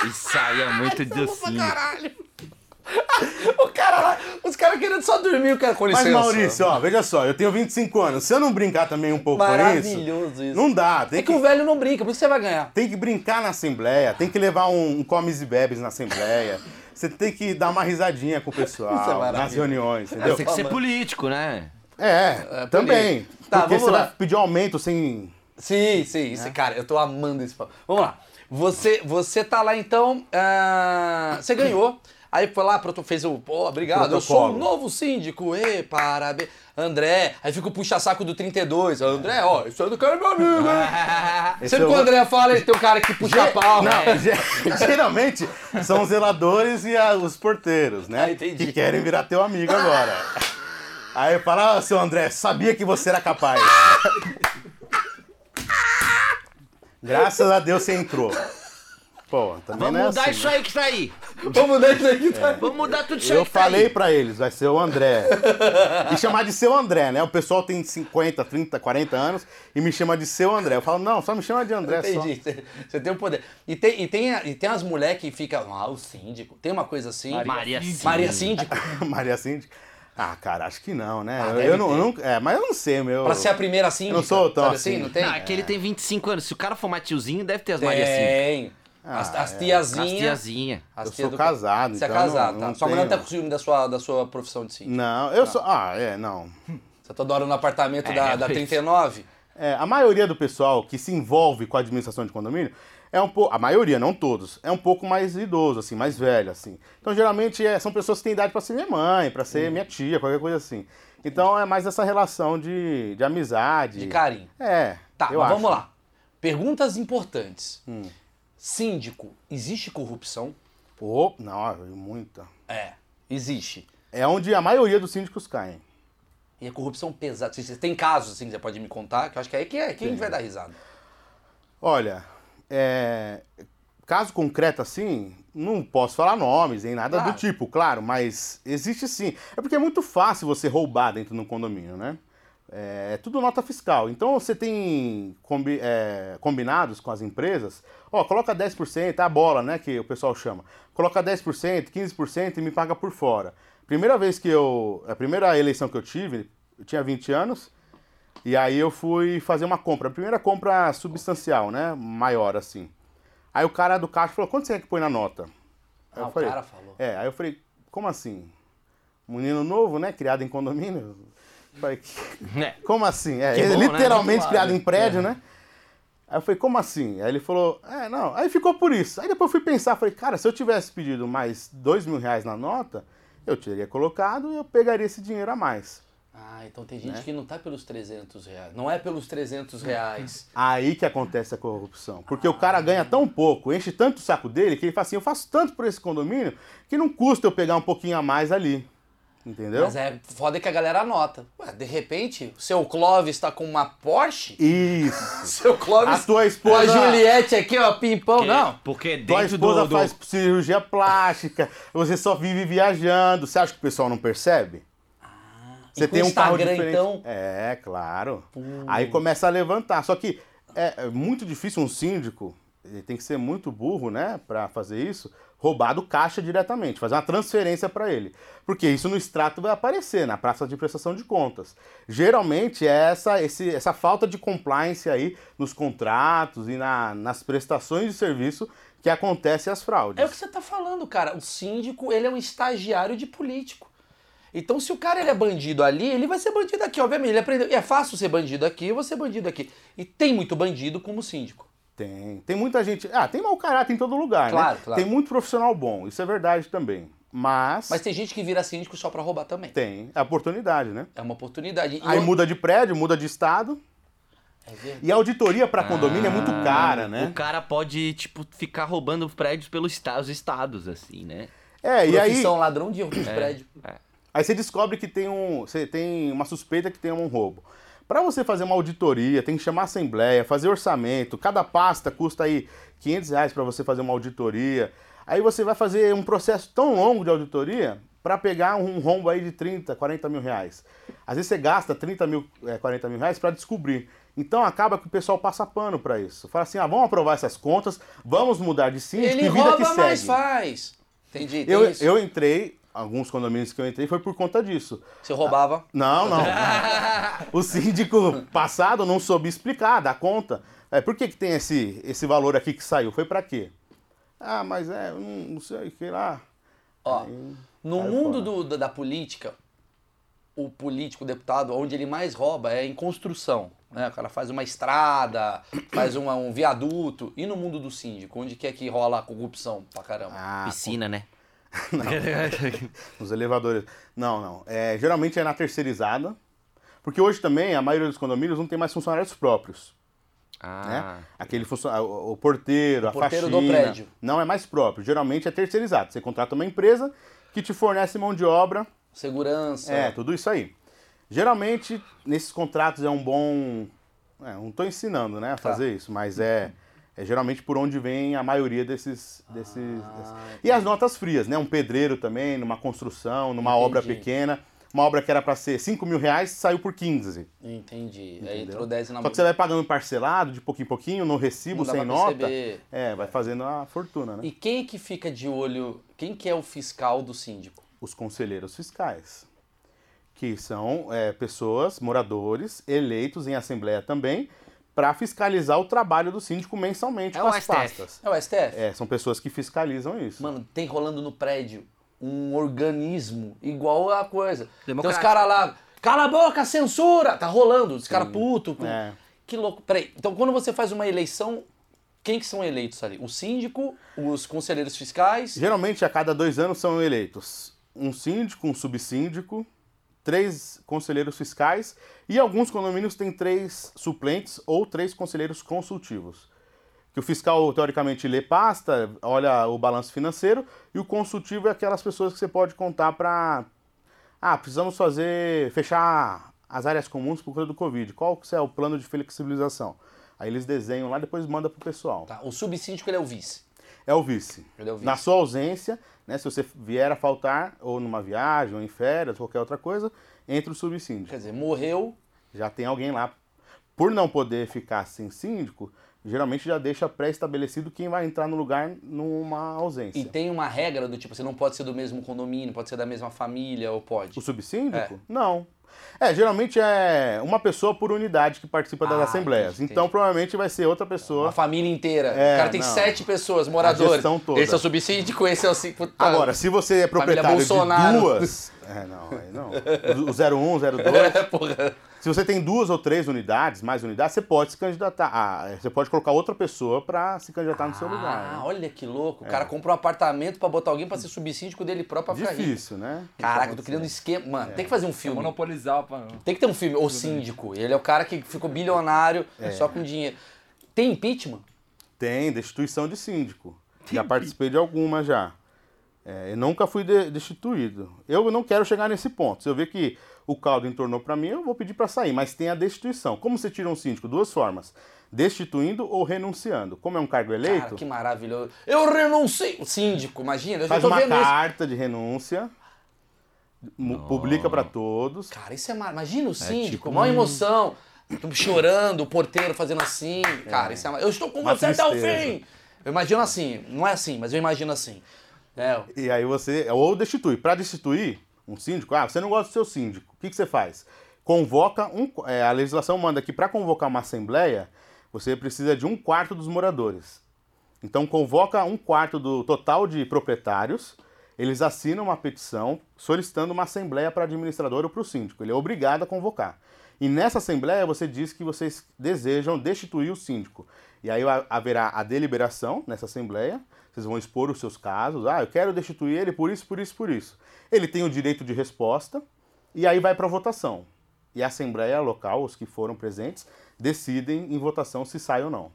S3: Isso aí é muito docinho.
S2: O cara lá, os caras querendo só dormir, o cara com
S1: Mas
S2: licença.
S1: Maurício, ó, veja só, eu tenho 25 anos. Se eu não brincar também um pouco com isso,
S2: Maravilhoso isso.
S1: não dá. Tem
S2: É que
S1: que,
S2: o velho não brinca, por isso você vai ganhar.
S1: tem que brincar na assembleia, tem que levar um, um comes e bebes na assembleia. Você tem que dar uma risadinha com o
S2: Isso é
S1: pessoal
S2: maravilhoso.
S1: nas reuniões, entendeu?
S3: Tem que ser político, né?
S1: É, também.
S2: Tá,
S1: porque
S2: vamos
S1: você
S2: lá.
S1: vai pedir aumento sem.
S2: Sim, sim, isso, cara, eu tô amando esse papo. Vamos lá. Você, você tá lá então, ah, você ganhou. Aí foi lá, fez o. Pô, obrigado, eu sou o
S1: Protocolo.
S2: novo síndico, e parabéns. André, aí fica o puxa-saco do 32. André, ó, isso é do cara meu amigo, hein? Sempre
S1: é
S2: que o André fala, ele tem um cara que puxa pau.
S1: Não,
S2: né?
S1: ge- geralmente são os zeladores e a- os porteiros, né?
S2: Ah, entendi.
S1: Que querem virar teu amigo agora. Aí fala, ah, seu André, sabia que você era capaz. Graças a Deus você entrou. Pô, também
S3: Vamos
S1: não é
S3: mudar
S1: assim,
S3: isso
S1: né?
S3: aí que tá aí.
S2: Vamos dar isso aqui, tá?
S3: Vamos mudar tudo isso aí
S1: Eu
S3: que tá aí.
S1: falei pra eles, vai ser o André. E chamar de seu André, né? O pessoal tem 50, 30, 40 anos e me chama de seu André. Eu falo, não, só me chama de André só.
S2: Entendi. Você- Você tem o poder. E tem, e tem, e tem as mulheres que ficam, ah, o síndico. Tem uma coisa assim.
S3: Maria Síndico.
S2: Maria Síndico.
S1: Maria Síndica. Ah, cara, acho que não, né?
S2: Ah,
S1: eu, eu não, eu não- É, mas eu não sei, meu.
S2: Pra ser a primeira.
S1: Eu não sou tão
S2: sabe
S1: assim.
S2: Não tem?
S3: Não, é que ele tem 25 anos. Se o cara for mais tiozinho, deve ter as Maria Síndico.
S2: Tem. As,
S1: Ah,
S2: as
S1: é.
S3: As
S2: tiazinhas.
S3: tiazinha.
S2: as
S1: Eu
S2: tias
S1: sou casado,
S2: Você é
S1: então não-
S2: casado, tá?
S1: não
S2: Sua mulher não tá com ciúme da sua, da sua profissão de síndico.
S1: Não, eu sou. Ah, é, não.
S2: Você tá toda hora no apartamento
S3: É,
S2: da, da
S3: isso.
S2: 39?
S1: É, a maioria do pessoal que se envolve com a administração de condomínio é um pouco. A maioria, não todos, é um pouco mais idoso, assim, mais velho, assim. Então, geralmente, é, são pessoas que têm idade pra ser minha mãe, pra ser minha tia, qualquer coisa assim. Então, é mais essa relação de, de amizade.
S2: De carinho.
S1: É.
S2: Tá, mas
S1: acho.
S2: vamos lá. Perguntas importantes.
S1: Hum.
S2: Síndico, existe corrupção?
S1: Pô, não, muita.
S2: É, existe.
S1: É onde a maioria dos síndicos caem.
S2: E a corrupção pesada. Tem casos assim que você pode me contar, que eu acho que aí que é, que a gente vai dar risada.
S1: Olha, é, caso concreto assim, não posso falar nomes nem nada
S2: Claro.
S1: do tipo, claro, mas existe sim. É porque é muito fácil você roubar dentro de um condomínio, né? É, é tudo nota fiscal. Então você tem combi- é, combinados com as empresas, ó, coloca 10%, a bola, né, que o pessoal chama. Coloca 10%, 15% e me paga por fora. Primeira vez que eu. A primeira eleição que eu tive, eu tinha 20 anos, e aí eu fui fazer uma compra. A primeira compra substancial, né? Maior, assim. Aí o cara do caixa falou, quanto você quer que põe na nota? Aí
S2: Ah,
S1: eu
S2: o
S1: falei,
S2: cara falou.
S1: É, aí eu falei, como assim? Menino novo, né? Criado em condomínio. Eu Falei,
S3: É.
S1: como assim? É,
S3: bom, né?
S1: literalmente
S2: Claro.
S1: criado em prédio, né? Aí eu falei, como assim? Aí ele falou, é, não. Aí ficou por isso. Aí depois eu fui pensar, falei, cara, se eu tivesse pedido mais dois mil reais na nota, eu teria colocado e eu pegaria esse dinheiro a mais.
S2: Ah, então tem gente
S1: Né?
S2: que não tá pelos 300 reais. Não é pelos 300 reais.
S1: Aí que acontece a corrupção. Porque o cara ganha tão pouco, enche tanto o saco dele, que ele fala assim, eu faço tanto por esse condomínio, que não custa eu pegar um pouquinho a mais ali. Entendeu?
S2: Mas é foda que a galera anota. Ué, de repente, o seu Clóvis tá com uma Porsche?
S1: Isso.
S2: Seu Clóvis.
S1: A tua esposa...
S2: a Juliette aqui, ó, pimpão.
S3: Porque-
S2: Não.
S3: Porque
S1: Tua
S3: dentro
S1: esposa
S3: do, do-
S1: faz cirurgia plástica, você só vive viajando. Você acha que o pessoal não percebe? Você tem um carro
S2: Instagram,
S1: diferente.
S2: então?
S1: É, claro. Aí começa a levantar. Só que é é muito difícil um síndico, ele tem que ser muito burro, né, Pra fazer isso, roubar do caixa diretamente, fazer uma transferência para ele. Porque isso no extrato vai aparecer, na praça de prestação de contas. Geralmente é essa, esse, essa falta de compliance aí nos contratos e na- nas prestações de serviço que acontecem as fraudes.
S2: É o que você tá falando, cara. O síndico, ele é um estagiário de político. Então, se o cara ele é bandido ali, ele vai ser bandido aqui, obviamente. Ele aprendeu. E é fácil ser bandido aqui, eu vou ser bandido aqui. E tem muito bandido como síndico.
S1: Tem. Tem muita gente. Ah, tem mau caráter em todo lugar,
S2: Claro,
S1: né?
S2: claro.
S1: Tem muito profissional bom, isso é verdade também. Mas,
S2: Mas tem gente que vira síndico só pra roubar também.
S1: tem a oportunidade, né?
S2: É uma oportunidade. E
S1: Aí
S2: eu-
S1: muda de prédio, muda de estado.
S2: É verdade.
S1: E a auditoria para condomínio é muito cara, né?
S3: O cara pode, tipo, ficar roubando prédios pelos esta- os estados, assim, né?
S1: É, e aí,
S2: Profissão ladrão de de prédio.
S1: Aí você descobre que tem um. Você tem uma suspeita que tem um roubo. Para você fazer uma auditoria, tem que chamar a assembleia, fazer orçamento. Cada pasta custa aí 500 reais para você fazer uma auditoria. Aí você vai fazer um processo tão longo de auditoria para pegar um rombo aí de 30, 40 mil reais. Às vezes você gasta 30 mil, é, 40 mil reais para descobrir. Então acaba que o pessoal passa pano para isso. Fala assim, ah, vamos aprovar essas contas, vamos mudar de síndico
S2: Ele
S1: e vida que
S2: rouba,
S1: segue.
S2: mas faz. Entendi.
S1: Eu,
S2: isso.
S1: eu entrei, alguns condomínios que eu entrei foi por conta disso.
S2: Você roubava.
S1: Não, não. o síndico passado não soube explicar, dar conta. É, por que, que tem esse, esse valor aqui que saiu? Foi pra quê? Ah, mas é, não, não sei o que lá.
S2: Ó, no
S1: Aí
S2: mundo
S1: fora.
S2: do- da, da política, o político, o deputado, onde ele mais rouba é em construção. Né? O cara faz uma estrada, faz uma- um viaduto. E no mundo do síndico, onde que é que rola a corrupção pra caramba?
S1: Ah,
S3: Piscina, né?
S1: Os elevadores. Não, não. É, geralmente é na terceirizada. Porque hoje também a maioria dos condomínios não tem mais funcionários próprios. né?
S3: Ah,
S1: Aquele funcionário, o porteiro,
S2: O
S1: a
S2: porteiro
S1: faxina.
S2: do prédio.
S1: Não é mais próprio. Geralmente é terceirizado. Você contrata uma empresa que te fornece mão de obra
S2: Segurança.
S1: É, tudo isso aí. Geralmente, nesses contratos é um bom. é, não estou ensinando né, a
S2: Tá.
S1: fazer isso, mas é, é geralmente por onde vem a maioria desses. desses,
S2: Ah,
S1: desses- E as notas frias, né? Um pedreiro também, numa construção, numa obra
S2: Entendi.
S1: pequena. Uma obra que era para ser 5 mil reais saiu por 15.
S2: Entendi. Aí
S1: Entendeu?
S2: entrou 10 na
S1: Só que você vai pagando parcelado, de pouquinho em pouquinho, no
S2: Não
S1: recibo, sem nota. É, vai fazendo a fortuna, né?
S2: E quem é que fica de olho? Quem que é o fiscal do síndico?
S1: os conselheiros fiscais, que são é, pessoas, moradores, eleitos em assembleia também, para fiscalizar o trabalho do síndico mensalmente
S3: É
S1: com
S3: o
S1: as
S3: STF.
S1: pastas.
S2: É o STF?
S1: É, são pessoas que fiscalizam isso.
S2: Mano, tem rolando no prédio um organismo igual a coisa. Tem os caras lá, cala a boca, censura! Tá rolando, os caras putos. com-
S1: É.
S2: Que louco. Peraí, então quando você faz uma eleição, quem que são eleitos ali? O síndico, os conselheiros fiscais?
S1: Geralmente, a cada dois anos são eleitos um síndico, um subsíndico, três conselheiros fiscais e alguns condomínios têm três suplentes ou três conselheiros consultivos. Que o fiscal, teoricamente, lê pasta, olha o balanço financeiro e o consultivo é aquelas pessoas que você pode contar para. Ah, precisamos fazer. fechar as áreas comuns por conta do Covid. Qual que é o plano de flexibilização? Aí eles desenham lá, depois manda pro pessoal.
S2: Tá, o subsíndico ele é o vice.
S1: É o vice.
S2: É o vice.
S1: Na sua ausência, né, se você vier a faltar, ou numa viagem, ou em férias, qualquer outra coisa, entra o subsíndico.
S2: Quer dizer, morreu,
S1: Já tem alguém lá. Por não poder ficar sem síndico, geralmente já deixa pré-estabelecido quem vai entrar no lugar numa ausência.
S2: e tem uma regra do tipo, você não pode ser do mesmo condomínio, pode ser da mesma família, ou pode?
S1: O subsíndico? Não. É, geralmente é uma pessoa por unidade que participa das
S2: Ah,
S1: assembleias.
S2: entendi,
S1: então
S2: entendi.
S1: provavelmente vai ser outra pessoa.
S2: Uma família inteira.
S1: É,
S2: o cara tem
S1: não.
S2: sete pessoas, moradores.
S1: toda.
S2: Esse é o subsíndico, esse é o... cinco- Puta,
S1: Agora, se você é proprietário de duas. É, não, aí não. O 01, 02.
S2: É, porra.
S1: Se você tem duas ou três unidades, mais unidades, você pode se candidatar. Ah, você pode colocar outra pessoa para se candidatar no seu lugar.
S2: Ah,
S1: né?
S2: olha que louco. O cara compra um apartamento pra botar alguém pra ser subsíndico dele próprio pra ficar rico.
S1: Difícil, né?
S2: Caraca, eu tô criando um esquema. Mano, tem que fazer um filme.
S4: Monopolizar pra...
S2: Tem que ter um filme. O Síndico. Ele é o cara que ficou bilionário só com dinheiro. Tem impeachment?
S1: Tem, destituição de síndico. Já participei de algumas já. É, eu nunca fui de- destituído. Eu não quero chegar nesse ponto. Se eu ver que o caldo entornou para mim, eu vou pedir para sair. Mas tem a destituição. Como você tira um síndico? Duas formas. Destituindo ou renunciando. Como é um cargo eleito,
S2: Cara, que maravilhoso. Eu renuncio. Síndico, imagina. Eu já
S1: faz
S2: tô
S1: uma
S2: vendo isso.
S1: carta de renúncia, publica para todos.
S2: Cara, isso é mar... Imagina o síndico,
S1: tipo
S2: maior
S1: um-
S2: emoção. Chorando, o porteiro fazendo assim. Cara, isso é mar... Eu estou com
S1: Uma
S2: você até o
S1: tristeza.
S2: fim. Eu imagino assim. Não é assim, mas eu imagino assim. É,
S1: E aí você. Ou destitui. Para destituir um síndico, ah, você não gosta do seu síndico. O que, que você faz? Convoca um. é, a legislação manda que para convocar uma assembleia, você precisa de um quarto dos moradores. Então convoca um quarto do total de proprietários. Eles assinam uma petição solicitando uma assembleia para administrador ou para o síndico. Ele é obrigado a convocar. E nessa assembleia você diz que vocês desejam destituir o síndico. E aí ha- haverá a deliberação nessa assembleia. Vocês vão expor os seus casos. Ah, eu quero destituir ele por isso, por isso, por isso. Ele tem o direito de resposta. E aí vai para votação. E a assembleia local, os que foram presentes, decidem em votação se sai ou não.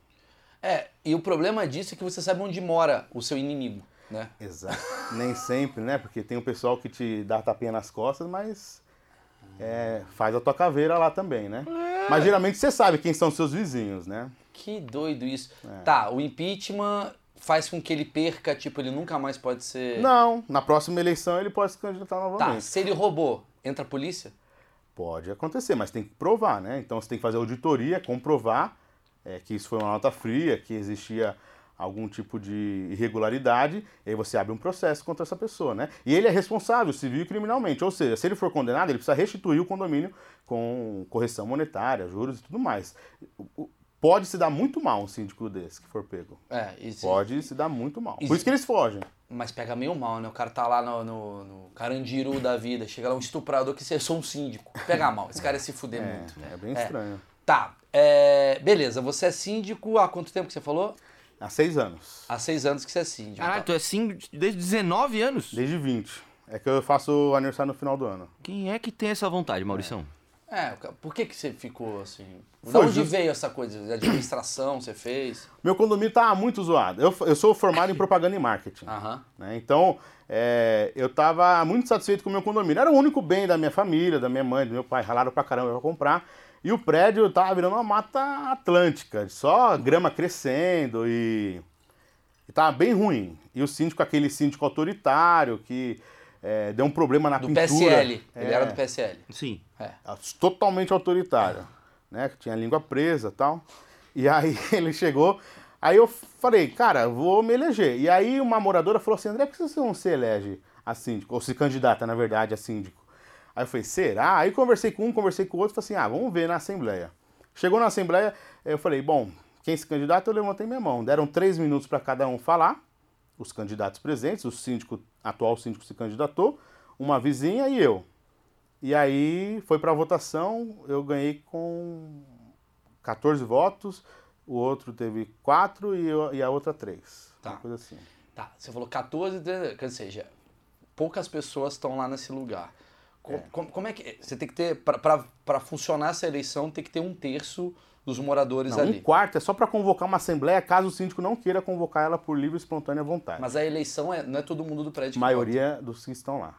S2: é, e o problema disso é que você sabe onde mora o seu inimigo, né?
S1: Exato. Nem sempre, né? Porque tem o pessoal que te dá tapinha nas costas, mas é, faz a tua caveira lá também, né? Mas geralmente você sabe quem são seus vizinhos, né?
S2: Que doido isso.
S1: É.
S2: Tá, o impeachment faz com que ele perca, tipo, ele nunca mais pode ser.
S1: Não, na próxima eleição ele pode se candidatar
S2: Tá,
S1: novamente.
S2: se ele roubou, entra a polícia?
S1: Pode acontecer, mas tem que provar, né? Então você tem que fazer auditoria, comprovar é, que isso foi uma nota fria, que existia algum tipo de irregularidade, e aí você abre um processo contra essa pessoa, né? E ele é responsável civil e criminalmente, ou seja, se ele for condenado, ele precisa restituir o condomínio com correção monetária, juros e tudo mais. O- Pode se dar muito mal um síndico desse que for pego.
S2: É, isso.
S1: Pode se dar muito mal. Por
S2: Exi-
S1: isso que eles fogem.
S2: Mas pega meio mal, né? O cara tá lá no, no, no carandiru da vida, chega lá um estuprador que eu sou um síndico. Pega mal, esse cara ia se fuder
S1: É,
S2: muito.
S1: é bem
S2: É.
S1: estranho.
S2: Tá, é, beleza, você é síndico há quanto tempo que você falou?
S1: Há seis anos.
S2: Há seis anos que você é síndico.
S3: Caralho, tu é assim desde 19 anos?
S1: Desde 20. É que eu faço aniversário no final do ano.
S3: Quem é que tem essa vontade, Maurição?
S2: É, por que, que você ficou assim? De onde veio essa coisa? De administração você fez?
S1: Meu condomínio tá muito zoado. Eu, eu sou formado em propaganda e marketing. Né? Então, é, eu tava muito satisfeito com o meu condomínio. Era o único bem da minha família, da minha mãe, do meu pai. Ralaram pra caramba pra comprar. E o prédio tava virando uma mata atlântica. Só grama crescendo e... E tava bem ruim. E o síndico, aquele síndico autoritário que é, deu um problema na
S2: Do
S1: pintura.
S2: PSL. Ele
S1: É.
S2: era do PSL.
S3: Sim.
S2: É.
S1: totalmente autoritário, né? Que tinha a língua presa e tal. E aí ele chegou, aí eu falei, cara, vou me eleger. E aí uma moradora falou assim, André, por que você não se elege a síndico? Ou se candidata, na verdade, a síndico? Aí eu falei, será? Aí conversei com um, conversei com o outro, falei assim, ah, vamos ver na Assembleia. Chegou na Assembleia, eu falei, bom, quem se candidata, eu levantei minha mão. Deram três minutos para cada um falar, os candidatos presentes, o síndico, atual síndico se candidatou, uma vizinha e eu. E aí foi para votação, eu ganhei com 14 votos, o outro teve 4 e, eu- e a outra 3.
S2: Tá.
S1: Coisa assim.
S2: Tá, você falou 14, de- quer seja, poucas pessoas estão lá nesse lugar. Co- Como, como é que. Você tem que ter. Para funcionar essa eleição, tem que ter um terço dos moradores
S1: Não,
S2: ali.
S1: um quarto é só para convocar uma assembleia caso o síndico não queira convocar ela por livre e espontânea vontade.
S2: Mas a eleição é, não é todo mundo do prédio que
S1: a maioria dos que estão lá.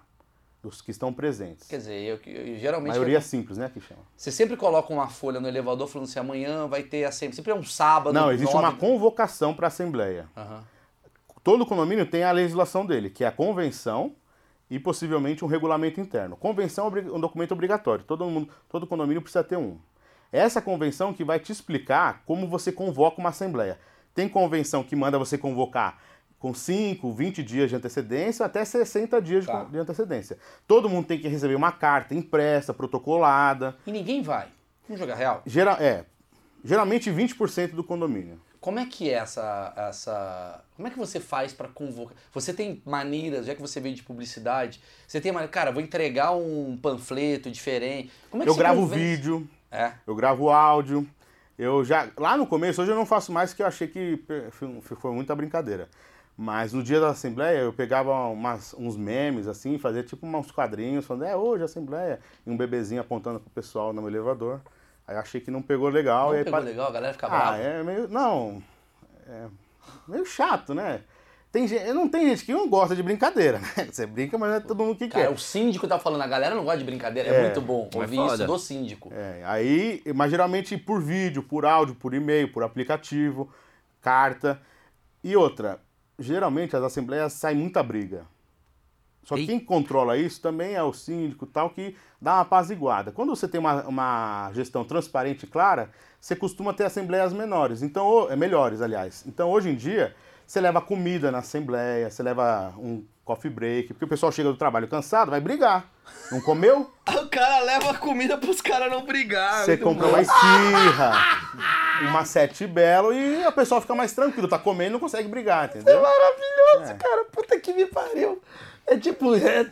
S1: dos que estão presentes.
S2: Quer dizer, eu, eu- geralmente.
S1: Maioria simples, né, que chama.
S2: Você sempre coloca uma folha no elevador falando assim, amanhã vai ter assembleia. Sempre é um sábado.
S1: Não, existe
S2: nove-
S1: uma convocação para a Assembleia.
S2: Aham.
S1: Todo condomínio tem a legislação dele, que é a convenção e possivelmente um regulamento interno. Convenção é um documento obrigatório, todo, mundo, todo condomínio precisa ter um. Essa convenção que vai te explicar como você convoca uma assembleia. Tem convenção que manda você convocar com 5, 20 dias de antecedência até 60 dias de
S2: Tá.
S1: de antecedência. Todo mundo tem que receber uma carta impressa, protocolada.
S2: E ninguém vai. Vamos jogar real?
S1: Gera, é, geralmente 20% do condomínio.
S2: Como é que é essa, essa. Como é que você faz pra convocar? Você tem maneiras, já que você veio de publicidade, você tem maneira. Cara, vou entregar um panfleto diferente. Como é que
S1: Eu gravo
S2: convence?
S1: vídeo,
S2: É.
S1: eu gravo áudio. Eu já. Lá no começo, hoje eu não faço mais porque eu achei que foi muita brincadeira. Mas no dia da Assembleia eu pegava umas- uns memes assim, fazia tipo uns quadrinhos, falando, é hoje a Assembleia, e um bebezinho apontando pro pessoal no elevador. Aí eu achei que não pegou legal.
S2: Não
S1: aí
S2: pegou legal, a galera fica
S1: Ah,
S2: brava.
S1: é meio. Não. É meio chato, né? Tem gente, não tem gente que não gosta de brincadeira, né? Você brinca, mas não é todo mundo que
S2: Cara,
S1: quer.
S2: o síndico tá falando, a galera não gosta de brincadeira, é,
S1: É,
S2: muito bom
S3: é
S2: ouvir
S3: foda.
S2: isso do síndico.
S1: É, aí, mas geralmente por vídeo, por áudio, por e-mail, por aplicativo, carta. E outra, geralmente as assembleias saem muita briga. Só que quem controla isso também é o síndico e tal, que dá uma apaziguada. Quando você tem uma, uma gestão transparente e clara, você costuma ter assembleias menores, então, é melhores, aliás. Então, hoje em dia, você leva comida na assembleia, você leva um coffee break, porque o pessoal chega do trabalho cansado, vai brigar. Não comeu?
S3: O cara leva comida pros caras não brigar.
S1: Você compra
S3: bom.
S1: uma esfirra, uma sete belo e a pessoa fica mais tranquilo, tá comendo e não consegue brigar, entendeu?
S2: Maravilhoso,
S1: É.
S2: cara. Puta que me pariu. É tipo, é...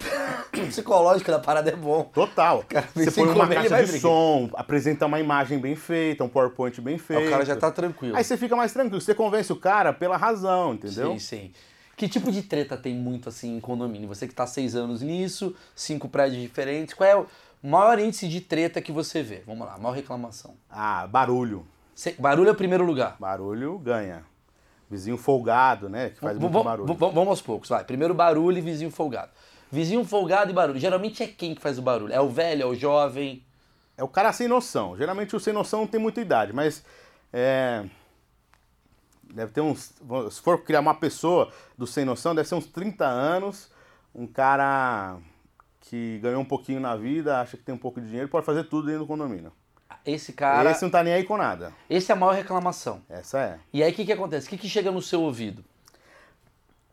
S2: o psicológico da parada é bom.
S1: Total.
S2: Cara,
S1: Você põe uma
S2: comer,
S1: caixa de
S2: brigar.
S1: som, apresenta uma imagem bem feita, um PowerPoint bem feito.
S2: O cara já tá tranquilo.
S1: Aí você fica mais tranquilo, você convence o cara pela razão, entendeu?
S2: Sim, sim. Que tipo de treta tem muito assim em condomínio? Você que tá seis anos nisso, cinco prédios diferentes, qual é o maior índice de treta que você vê? Vamos lá, maior reclamação.
S1: Ah, barulho.
S2: Cê- barulho é o primeiro lugar.
S1: Barulho ganha. Vizinho folgado, né? Que faz
S2: V-
S1: muito barulho.
S2: Vamos aos poucos, vai. Primeiro barulho e vizinho folgado. Vizinho folgado e barulho. Geralmente é quem que faz o barulho? É o velho, é o jovem?
S1: É o cara sem noção. Geralmente o sem noção não tem muita idade, mas é, deve ter uns. Se for criar uma pessoa do sem noção, deve ser uns 30 anos. Um cara que ganhou um pouquinho na vida, acha que tem um pouco de dinheiro, pode fazer tudo dentro do condomínio.
S2: Esse cara.
S1: Esse não tá nem aí com nada.
S2: Esse é a maior reclamação.
S1: Essa é.
S2: E aí o que, que acontece? O que, que chega no seu ouvido?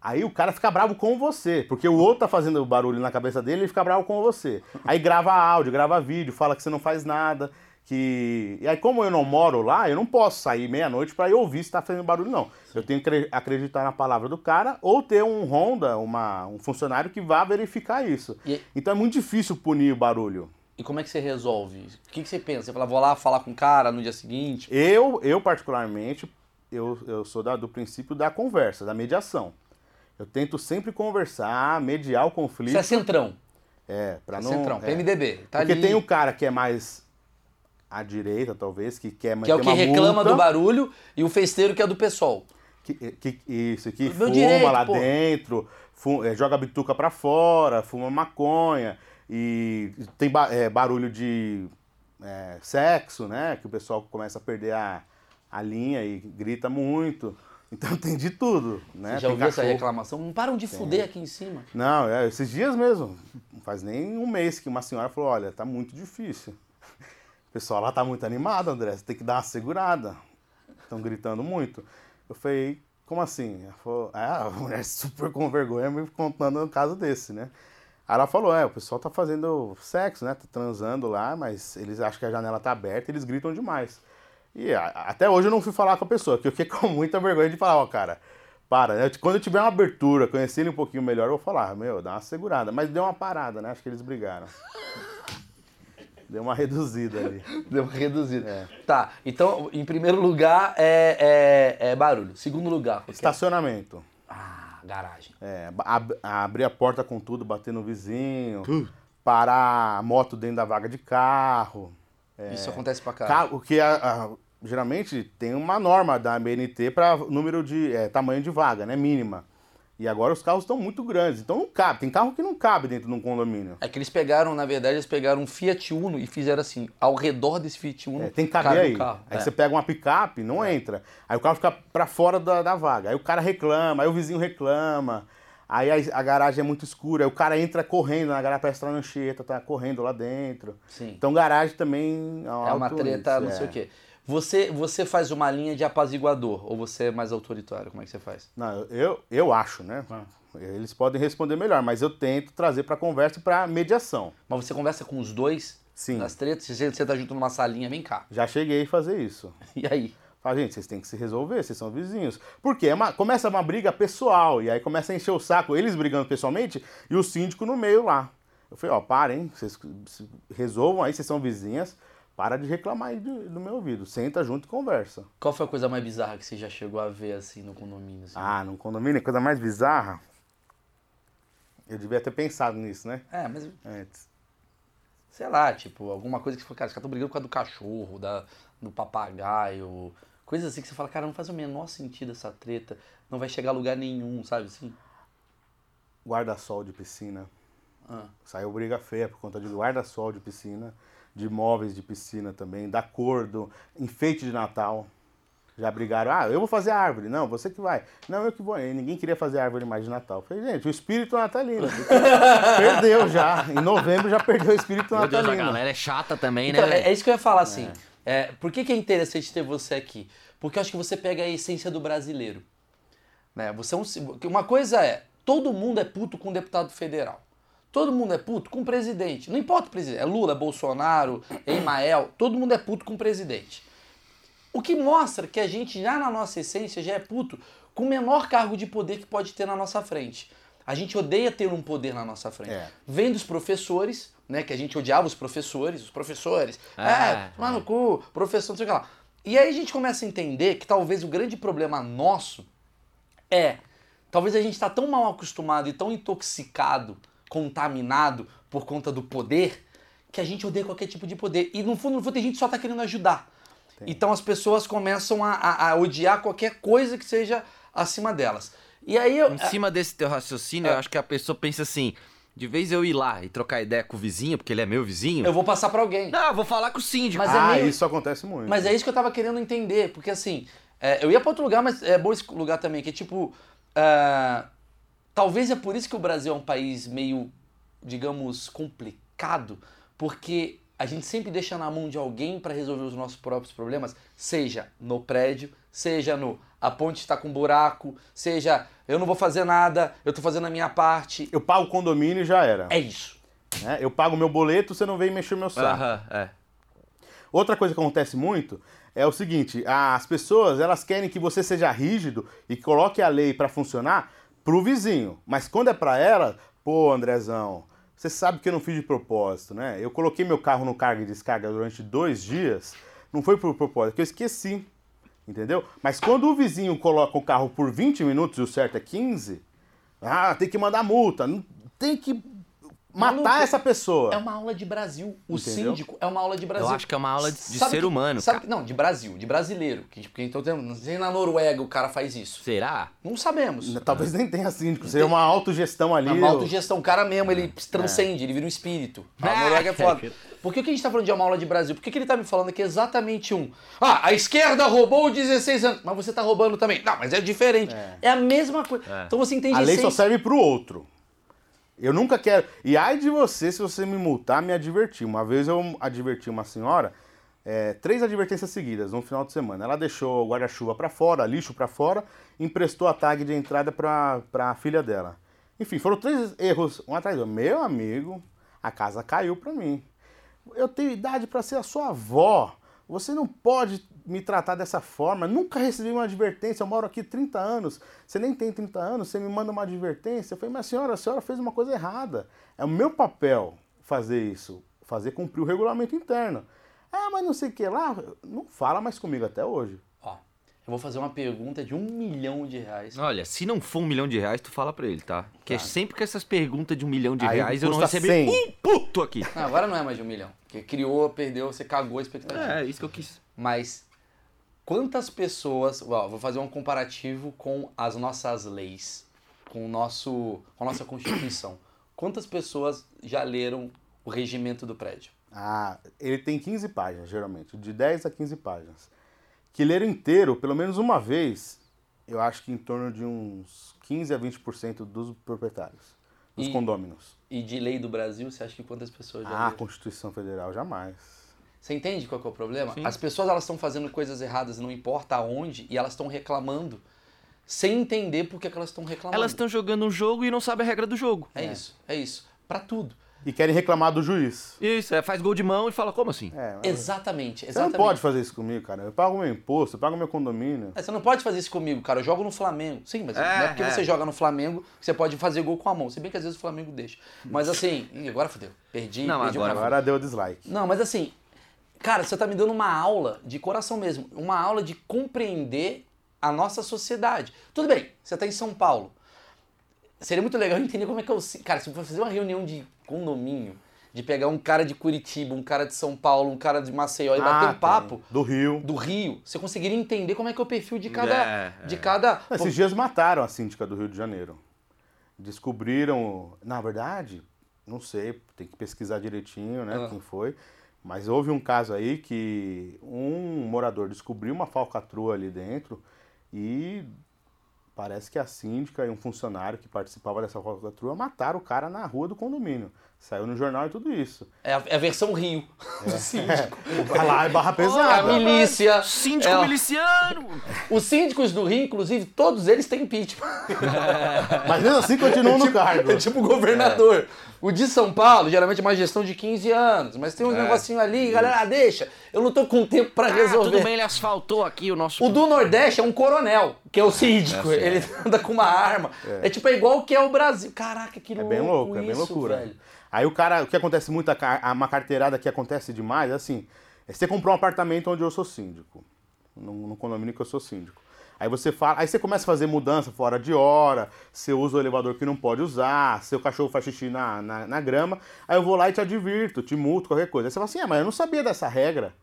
S1: Aí o cara fica bravo com você, porque o outro tá fazendo barulho na cabeça dele e ele fica bravo com você. Aí grava áudio, grava vídeo, fala que você não faz nada, que... E aí como eu não moro lá, eu não posso sair meia-noite pra ir ouvir se tá fazendo barulho, não. Eu tenho que acre- acreditar na palavra do cara ou ter um Honda, uma, um funcionário que vá verificar isso.
S2: E-
S1: Então é muito difícil punir o barulho.
S2: E como é que você resolve? O que, que você pensa? Você fala, vou lá falar com o cara no dia seguinte?
S1: Eu, eu particularmente, eu, eu sou da- do princípio da conversa, da mediação. Eu tento sempre conversar, mediar o conflito.
S2: Você é centrão.
S1: É, pra
S2: É
S1: não.
S2: centrão,
S1: é.
S2: PMDB. Tá
S1: Porque
S2: ali.
S1: tem o cara que é mais à direita, talvez, que quer
S2: Que é o que reclama
S1: multa,
S2: do barulho e o festeiro que é do pessoal.
S1: Que, que- isso, que
S2: Meu
S1: fuma
S2: direito,
S1: lá
S2: pô.
S1: dentro, fu- é, joga bituca pra fora, fuma maconha e tem ba- é, barulho de é, sexo, né? Que o pessoal começa a perder a, a linha e grita muito. Então tem de tudo, né?
S2: Você já ouviu essa reclamação? Não param de fuder aqui em cima.
S1: Não, é, esses dias mesmo, não faz nem um mês que uma senhora falou, olha, tá muito difícil. O pessoal lá tá muito animado, André, você tem que dar uma segurada. Estão gritando muito. Eu falei, como assim? Ela falou, ah, a mulher super com vergonha me contando um caso desse, né? Aí ela falou, é, o pessoal tá fazendo sexo, né? Tá transando lá, mas eles acham que a janela tá aberta e eles gritam demais. E a- até hoje eu não fui falar com a pessoa, que eu fiquei com muita vergonha de falar, ó, cara, para, né? Quando eu tiver uma abertura, conhecer ele um pouquinho melhor, eu vou falar, meu, dá uma segurada. Mas deu uma parada, né? Acho que eles brigaram. Deu uma reduzida ali.
S2: Deu uma reduzida.
S1: É.
S2: Tá, então, em primeiro lugar é, é, é barulho. Segundo lugar?
S1: Estacionamento.
S2: Garagem.
S1: É, ab- abrir a porta com tudo, bater no vizinho, parar a moto dentro da vaga de carro.
S2: Isso acontece pra cá.
S1: Ca- O que a- a- geralmente tem uma norma da ABNT para número de é, tamanho de vaga, né, mínima. E agora os carros estão muito grandes, então não cabe. Tem carro que não cabe dentro de um condomínio.
S2: É que eles pegaram, na verdade, eles pegaram um Fiat Uno e fizeram assim, ao redor desse Fiat Uno.
S1: É, tem que caber aí.
S2: carro.
S1: Aí
S2: É.
S1: você pega uma picape, não entra. Aí o carro fica pra fora da, da vaga. Aí o cara reclama, aí o vizinho reclama. Aí a, a garagem é muito escura, aí o cara entra correndo na garagem, parece na tá correndo lá dentro.
S2: Sim.
S1: Então garagem também é,
S2: É uma treta, não sei o quê. Você, você faz uma linha de apaziguador ou você é mais autoritário? Como é que você faz?
S1: Não, eu, eu acho, né?
S2: Ah.
S1: Eles podem responder melhor, mas eu tento trazer pra conversa e pra mediação.
S2: Mas você conversa com os dois
S1: Sim.
S2: nas tretas? Você, você tá junto numa salinha, vem cá.
S1: Já cheguei a fazer isso.
S2: E aí?
S1: Fala, gente, vocês têm que se resolver, vocês são vizinhos. Porque é uma- começa uma briga pessoal, e aí começa a encher o saco, eles brigando pessoalmente, e o síndico no meio lá. Eu falei, ó, parem, vocês resolvam aí, vocês são vizinhas, para de reclamar aí do, do meu ouvido. Senta junto e conversa.
S2: Qual foi a coisa mais bizarra que você já chegou a ver assim no condomínio? assim?
S1: Ah, num condomínio, coisa mais bizarra. Eu devia ter pensado nisso, né?
S2: É, mas
S1: Antes.
S2: sei lá, tipo, alguma coisa que você fala, cara, os caras estão brigando por causa do cachorro, da, do papagaio, coisas assim que você fala, cara, não faz o menor sentido essa treta, não vai chegar a lugar nenhum, sabe assim?
S1: Guarda-sol de piscina.
S2: Ah.
S1: Saiu briga feia por conta de guarda-sol de piscina, de móveis de piscina também, da cor, do enfeite de Natal. Já brigaram, ah, eu vou fazer a árvore. Não, você que vai. Não, eu que vou. E ninguém queria fazer árvore mais de Natal. Eu Falei, gente, o espírito natalino. perdeu já. Em novembro já perdeu o espírito
S3: Meu Deus, a
S1: natalino.
S3: galera é chata também,
S2: Então,
S3: né?
S2: é, é isso que eu ia falar, assim. É, por que, que é interessante ter você aqui? Porque eu acho que você pega a essência do brasileiro. Né? Você é um, uma coisa é, todo mundo é puto com deputado federal. Todo mundo é puto com o presidente. Não importa o presidente. É Lula, é Bolsonaro, é Emael. Todo mundo é puto com o presidente. O que mostra que a gente, já na nossa essência, já é puto com o menor cargo de poder que pode ter na nossa frente. A gente odeia ter um poder na nossa frente.
S1: É.
S2: Vem dos professores, né? Que a gente odiava os professores, os professores.
S3: É,
S2: É, toma no cu, professor, não sei o que lá. E aí a gente começa a entender que talvez o grande problema nosso é, talvez a gente está tão mal acostumado e tão intoxicado, contaminado por conta do poder, que a gente odeia qualquer tipo de poder. E no fundo, no fundo, tem gente que só tá querendo ajudar. Então as pessoas começam a, a- a odiar qualquer coisa que seja acima delas. E aí eu.
S3: Em cima desse teu raciocínio, eu acho que a pessoa pensa assim: de vez eu ir lá e trocar ideia com o vizinho, porque ele é meu vizinho.
S2: Eu vou passar pra alguém.
S3: Não, eu vou falar com o síndico.
S2: Mas é
S1: ah,
S2: meio-
S1: isso acontece muito.
S2: Mas é isso que eu tava querendo entender, porque assim, é, eu ia pra outro lugar, mas é bom esse lugar também, que é tipo. ah, talvez é por isso que o Brasil é um país meio, digamos, complicado, porque a gente sempre deixa na mão de alguém para resolver os nossos próprios problemas, seja no prédio, seja no a ponte está com buraco, seja eu não vou fazer nada, eu tô fazendo a minha parte.
S1: Eu pago o condomínio e já era.
S2: É isso.
S1: né? Eu pago meu boleto, você não vem mexer meu saco.
S3: Aham, é.
S1: Outra coisa que acontece muito é o seguinte: as pessoas elas querem que você seja rígido e coloque a lei para funcionar pro vizinho. Mas quando é para ela, pô, Andrezão, você sabe que eu não fiz de propósito, né? Eu coloquei meu carro no carga e descarga durante dois dias, não foi por propósito, que eu esqueci. Entendeu? Mas quando o vizinho coloca o carro por 20 minutos e o certo é 15, ah, tem que mandar multa, tem que matar
S2: Maluco,
S1: essa pessoa.
S2: É uma aula de Brasil. O
S1: Entendeu?
S2: síndico é uma aula de Brasil.
S3: Eu acho que é uma aula de, de ser
S2: que-
S3: humano,
S2: sabe
S3: cara.
S2: que- não, de Brasil, de brasileiro. Que, porque, então, tem- não sei na Noruega o cara faz isso.
S3: Será?
S2: Não sabemos.
S1: Talvez nem tenha síndico, seria uma autogestão ali.
S2: É uma autogestão. O cara mesmo, ele transcende, ele vira um espírito. A
S3: É.
S2: Noruega é foda. Por que, que a gente tá falando de uma aula de Brasil? Por que, que ele tá me falando aqui exatamente um? Ah, a esquerda roubou 16 anos. Mas você tá roubando também. Não, mas é diferente. É, a mesma coisa. Então você entende
S1: A lei só serve pro outro. Eu nunca quero. E ai de você se você me multar, me advertir. Uma vez eu adverti uma senhora, é, três advertências seguidas, no final de semana. Ela deixou o guarda-chuva pra fora, lixo pra fora, emprestou a tag de entrada pra, pra filha dela. Enfim, foram três erros um atrás do outro. Meu amigo, a casa caiu pra mim. Eu tenho idade pra ser a sua avó. Você não pode me tratar dessa forma. Nunca recebi uma advertência. Eu moro aqui 30 anos. Você nem tem 30 anos, você me manda uma advertência. Eu falei, mas senhora, a senhora fez uma coisa errada. É o meu papel fazer isso, fazer cumprir o regulamento interno. Ah, mas não sei o que lá. Não fala mais comigo até hoje.
S2: Ó, eu vou fazer uma pergunta de um milhão de reais.
S3: Olha, se não for um milhão de reais, tu fala pra ele, tá? Porque sempre com essas perguntas de um milhão de
S1: Aí
S3: reais, eu não recebi
S1: 100.
S3: um puto aqui.
S2: Não, agora não é mais de um milhão. Porque criou, perdeu, você cagou a expectativa.
S3: É, isso que eu quis.
S2: Mas quantas pessoas. Ó, vou fazer um comparativo com as nossas leis. com, o nosso, com a nossa Constituição. Quantas pessoas já leram o regimento do prédio?
S1: Ah, ele tem 15 páginas, geralmente, de 10 a 15 páginas. Que ler inteiro, pelo menos uma vez, eu acho que em torno de uns 15 a 20% dos proprietários, dos
S2: E-
S1: condôminos.
S2: E de lei do Brasil, você acha que quantas pessoas já
S1: Ah,
S2: leram?
S1: Constituição Federal, jamais.
S2: Você entende qual que é o problema? As pessoas elas estão fazendo coisas erradas, não importa aonde, e elas estão reclamando sem entender por que, que elas estão reclamando.
S3: Elas estão jogando um jogo e não sabem a regra do jogo.
S2: É, isso, é isso. Pra tudo.
S1: E querem reclamar do juiz.
S3: Isso, é, faz gol de mão e fala, como assim?
S1: É, mas
S2: Exatamente,
S1: você não
S2: exatamente.
S1: pode fazer isso comigo, cara. Eu pago meu imposto, eu pago meu condomínio.
S2: É, Você não pode fazer isso comigo, cara. Eu jogo no Flamengo. Sim, mas
S3: É,
S2: não é porque
S3: é.
S2: você joga no Flamengo que você pode fazer gol com a mão. Se bem que às vezes o Flamengo deixa. Mas assim, agora fodeu. Perdi,
S3: Não,
S2: perdi o
S3: agora-.
S1: Agora deu dislike.
S2: Não, mas assim, cara, você tá me dando uma aula de coração mesmo, uma aula de compreender a nossa sociedade. Tudo bem, você tá em São Paulo. Seria muito legal entender como é que eu. Cara, se eu for fazer uma reunião de condomínio, de pegar um cara de Curitiba, um cara de São Paulo, um cara de Maceió e bater
S1: Ah,
S2: um papo.
S1: Do Rio.
S2: do Rio, você conseguiria entender como é que é o perfil de cada.
S3: É,
S2: de
S3: é.
S2: cada.
S1: Esses dias mataram a síndica do Rio de Janeiro. Descobriram, na verdade, não sei, tem que pesquisar direitinho, né,
S2: Ah.
S1: quem foi. Mas houve um caso aí que um morador descobriu uma falcatrua ali dentro e parece que a síndica e um funcionário que participava dessa falcatrua mataram o cara na rua do condomínio. Saiu no jornal e tudo isso.
S2: É a, é a versão Rio do síndico.
S1: Vai lá, é barra
S2: A
S1: pesada.
S2: milícia.
S3: Síndico
S2: é,
S3: miliciano!
S2: Os síndicos do Rio, inclusive, todos eles têm impeachment.
S1: Mas mesmo assim continuam no cargo.
S2: É tipo o governador. O de São Paulo, geralmente é uma gestão de 15 anos, mas tem um
S3: É.
S2: negocinho ali, galera, ah, deixa. Eu não tô com tempo pra
S3: Ah,
S2: resolver.
S3: tudo bem, ele asfaltou aqui o nosso...
S2: O do Nordeste é um coronel, que é o síndico.
S3: É,
S2: ele anda com uma arma. É. tipo, é igual o que é o Brasil. Caraca, que
S1: É
S2: louco
S1: bem louco, é bem
S2: isso,
S1: loucura.
S2: velho.
S1: Aí o cara, o que acontece muito, uma carteirada que acontece demais, é assim, é você comprou um apartamento onde eu sou síndico, no condomínio que eu sou síndico. Aí você fala, aí você começa a fazer mudança fora de hora, você usa o elevador que não pode usar, seu cachorro faz xixi na, na, na grama, aí eu vou lá e te advirto, te multo, qualquer coisa. Aí você fala assim, ah, mas eu não sabia dessa regra.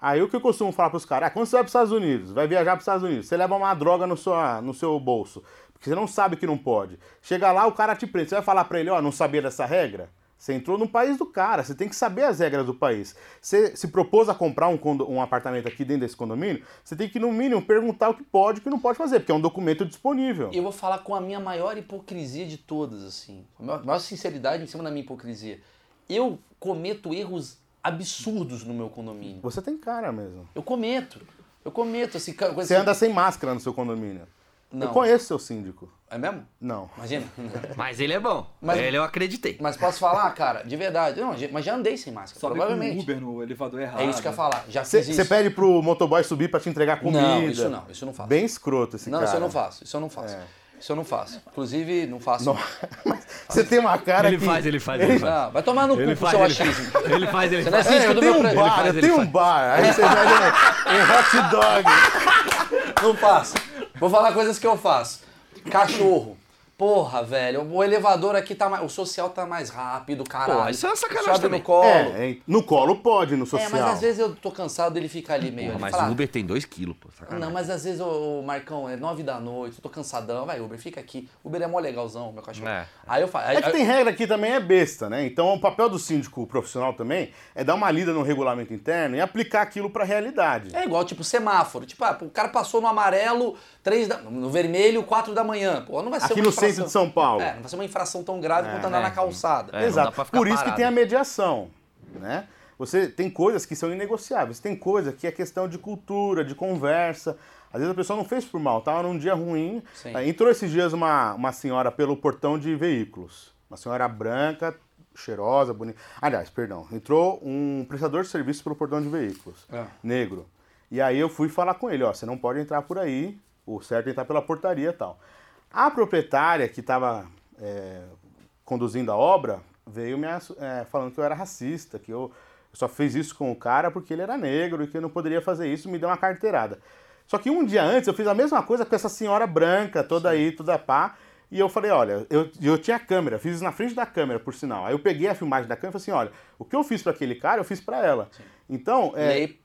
S1: Aí o que eu costumo falar pros caras, ah, quando você vai pros Estados Unidos, vai viajar pros Estados Unidos, você leva uma droga no, sua, no seu bolso, porque você não sabe que não pode. Chega lá, o cara te prende, você vai falar pra ele, ó, não sabia dessa regra? Você entrou no país do cara, você tem que saber as regras do país. Você se propôs a comprar um, um apartamento aqui dentro desse condomínio, você tem que, no mínimo, perguntar o que pode e o que não pode fazer, porque é um documento disponível.
S2: Eu vou falar com a minha maior hipocrisia de todas, assim. A maior, sinceridade em cima da minha hipocrisia. Eu cometo erros absurdos no meu condomínio.
S1: Você tem cara mesmo.
S2: Eu cometo. Eu cometo, assim,
S1: Você
S2: assim-
S1: anda sem máscara no seu condomínio.
S2: Não.
S1: Eu conheço seu síndico.
S2: É mesmo?
S1: Não.
S2: Imagina.
S3: Mas ele é bom.
S2: Mas-
S3: Ele eu acreditei.
S2: Mas posso falar, cara, de verdade. Não, mas já andei sem máscara,
S4: Sobe com
S2: provavelmente.
S4: o Uber no elevador errado.
S2: É isso que eu ia falar. Já
S1: Você
S2: fiz isso.
S1: pede pro motoboy subir pra te entregar comida.
S2: Não, isso não, isso eu não faço.
S1: Bem escroto esse
S2: não,
S1: cara.
S2: isso eu não faço. Isso eu não faço.
S1: É.
S2: Isso eu não faço. Inclusive, não faço.
S1: Não. Você tem uma cara
S3: Ele
S1: que...
S3: faz, ele faz, ele faz.
S2: Não, vai tomar no cu
S3: Ele
S2: com
S3: faz,
S2: seu
S3: ele
S2: achismo.
S3: faz. Ele faz, ele
S2: Você não é
S3: faz.
S2: síndico
S1: É, eu
S2: do
S1: tenho
S2: meu
S1: um bar,
S3: faz,
S1: eu
S3: ele
S1: tenho um bar. Aí você um, um hot dog.
S2: Não faço. Vou falar coisas que eu faço. Cachorro. Porra, velho, o elevador aqui tá mais. O social tá mais rápido, caralho.
S3: Pô, isso é uma sacanagem
S2: Sobe
S3: também.
S2: no colo. É,
S1: É, é, no colo pode, no social.
S2: mas às vezes eu tô cansado dele ficar ali meio.
S3: Porra, mas
S2: Fala,
S3: o Uber tem 2 quilos, pô. Sacanagem.
S2: Não, mas às vezes, ô, ô, Marcão, é nove da noite, eu tô cansadão, vai, Uber, fica aqui. Uber é mó legalzão, meu cachorro.
S3: É.
S2: Aí eu falo.
S1: É que tem regra que também é besta, né? Então o papel do síndico profissional também é dar uma lida no regulamento interno e aplicar aquilo pra realidade.
S2: É igual, tipo, semáforo. Tipo, ah, o cara passou no amarelo, três da, no vermelho, quatro da manhã. Pô, não vai ser
S1: Aqui no
S2: infração.
S1: centro de São Paulo.
S2: É, não vai ser uma infração tão grave quanto andar
S3: é.
S2: na calçada.
S3: É,
S1: Exato. Por isso
S3: parado.
S1: que tem a mediação, né? Você tem coisas que são inegociáveis, tem coisa que é questão de cultura, de conversa. Às vezes a pessoa não fez por mal, tava num dia ruim.
S2: Sim.
S1: Entrou esses dias uma, uma senhora pelo portão de veículos. Uma senhora branca, cheirosa, bonita. Aliás, perdão. Entrou um prestador de serviço pelo portão de veículos,
S2: É.
S1: negro. E aí eu fui falar com ele, ó, você não pode entrar por aí, o certo é entrar pela portaria e tal. A proprietária que estava conduzindo a obra veio me é, falando que eu era racista, que eu só fiz isso com o cara porque ele era negro e que eu não poderia fazer isso, me deu uma carteirada. Só que um dia antes eu fiz a mesma coisa com essa senhora branca, toda aí, toda pá, e eu falei, olha, eu, eu tinha câmera, fiz isso na frente da câmera, por sinal. Aí eu peguei a filmagem da câmera e falei assim, olha, o que eu fiz para aquele cara, eu fiz para ela. Então,
S2: E
S1: é,
S2: aí,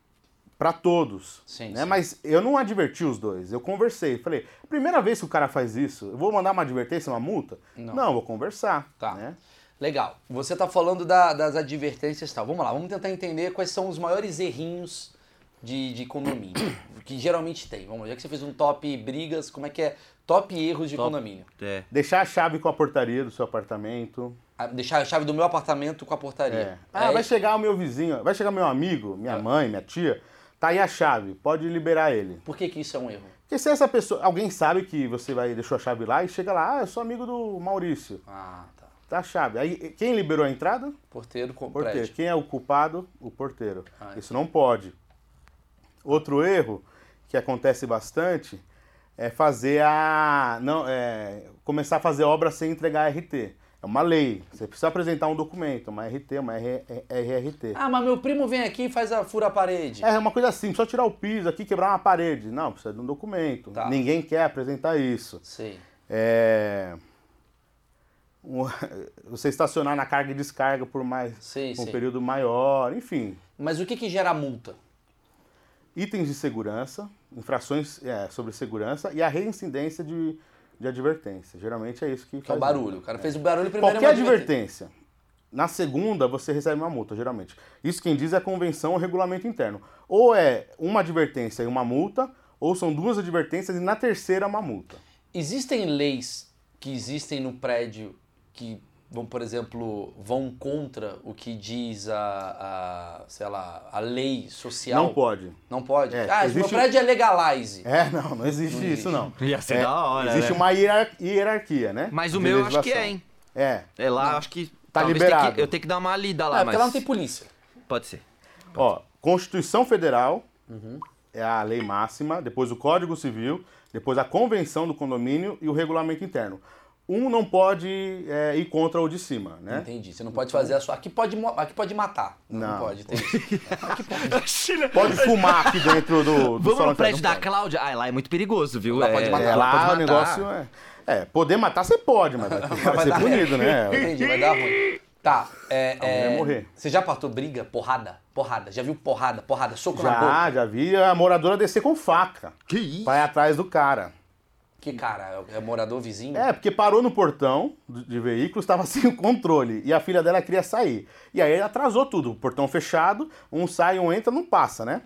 S1: para todos.
S2: Sim,
S1: né?
S2: sim.
S1: Mas eu não adverti os dois. Eu conversei. Falei, primeira vez que o cara faz isso, eu vou mandar uma advertência, uma multa?
S2: Não.
S1: vou conversar.
S2: Tá.
S1: Né?
S2: Legal. Você tá falando da- das advertências e tal. Vamos lá, vamos tentar entender quais são os maiores errinhos de, de condomínio. que geralmente tem. Vamos lá, já que você fez um top brigas, como é que é? Top erros de
S3: Top.
S2: condomínio.
S3: É.
S1: Deixar a chave com a portaria do seu apartamento.
S2: Ah, Deixar a chave do meu apartamento com a portaria.
S1: É. Ah,
S2: É
S1: vai
S2: isso?
S1: chegar o meu vizinho, vai chegar meu amigo, minha
S2: É.
S1: mãe, minha tia. Tá aí a chave, pode liberar ele.
S2: Por que, que isso é um erro?
S1: Porque se essa pessoa, alguém sabe que você vai deixou a chave lá e chega lá, ah, eu sou amigo do Maurício,
S2: Ah, tá.
S1: tá a chave. Aí quem liberou a entrada?
S2: Porteiro com
S1: Porteiro.
S2: prédio.
S1: Quem é o culpado? O porteiro.
S2: Ah,
S1: Isso não pode. Outro erro que acontece bastante é fazer a. Não, é, começar a fazer obra sem entregar RT. É uma lei. Você precisa apresentar um documento, uma RT, uma RRT.
S2: Ah, mas meu primo vem aqui e faz a fura a parede.
S1: É uma coisa assim, só tirar o piso aqui, quebrar uma parede. Não, precisa de um documento.
S2: Tá.
S1: Ninguém quer apresentar isso.
S2: Sei.
S1: É, Você estacionar na carga e descarga por mais
S2: Sei,
S1: um
S2: sei.
S1: período maior, enfim.
S2: Mas o que, que gera multa?
S1: Itens de segurança, infrações é, sobre segurança e a reincidência de, de advertência. Geralmente é isso que
S2: Que é o
S1: faz
S2: barulho. O cara fez o barulho primeiro. é
S1: Qualquer
S2: advertência.
S1: advertência. Na segunda, você recebe uma multa, geralmente. Isso quem diz é a convenção ou regulamento interno. Ou é uma advertência e uma multa, ou são duas advertências e na terceira uma multa.
S2: Existem leis que existem no prédio que vão, por exemplo, vão contra o que diz a, a sei lá, a lei social?
S1: Não pode.
S2: Não pode?
S1: É,
S2: ah, esse meu
S1: existe-
S2: prédio é legalize.
S1: É, não, não existe
S2: Não
S1: isso, não.
S3: Ia ser
S1: É,
S3: da hora,
S1: Existe
S3: né?
S1: uma hierar- hierarquia, né?
S3: Mas o meu eu acho que é, hein?
S1: É.
S3: É lá, acho que.
S1: Tá
S3: talvez
S1: liberado.
S3: que- eu tenho que dar uma lida lá,
S2: porque
S3: mas.
S2: lá não tem polícia.
S3: Pode ser.
S1: Ó, Constituição Federal
S2: Uhum.
S1: é a lei máxima, depois o Código Civil, depois a Convenção do Condomínio e o Regulamento Interno. Um não pode é, ir contra o de cima, né?
S2: Entendi. Você não pode fazer a sua. Aqui pode, aqui pode matar. Não,
S1: Não.
S2: pode. Tem isso.
S1: Pode fumar aqui dentro do, do
S3: Vamos
S1: salão
S3: no prédio da
S1: pode.
S3: Cláudia? Ah, lá é muito perigoso, viu?
S2: Lá pode matar.
S1: É,
S3: lá
S1: lá
S3: pode
S1: o
S3: matar.
S1: negócio é... É, poder matar você pode, mas vai, vai ser
S2: dar
S1: punido, né?
S2: Entendi, vai dar ruim. Tá. É, é,
S1: vai morrer.
S2: Você já partou briga? Porrada? Porrada. Já viu porrada? Porrada. Soco na boca.
S1: Já, já vi a moradora descer com faca.
S3: Que isso?
S1: Vai atrás do cara.
S2: Que cara? É morador vizinho?
S1: É, porque parou no portão de de veículo, estava sem o controle. E a filha dela queria sair. E aí atrasou tudo. O portão fechado, um sai, um entra, não passa, né?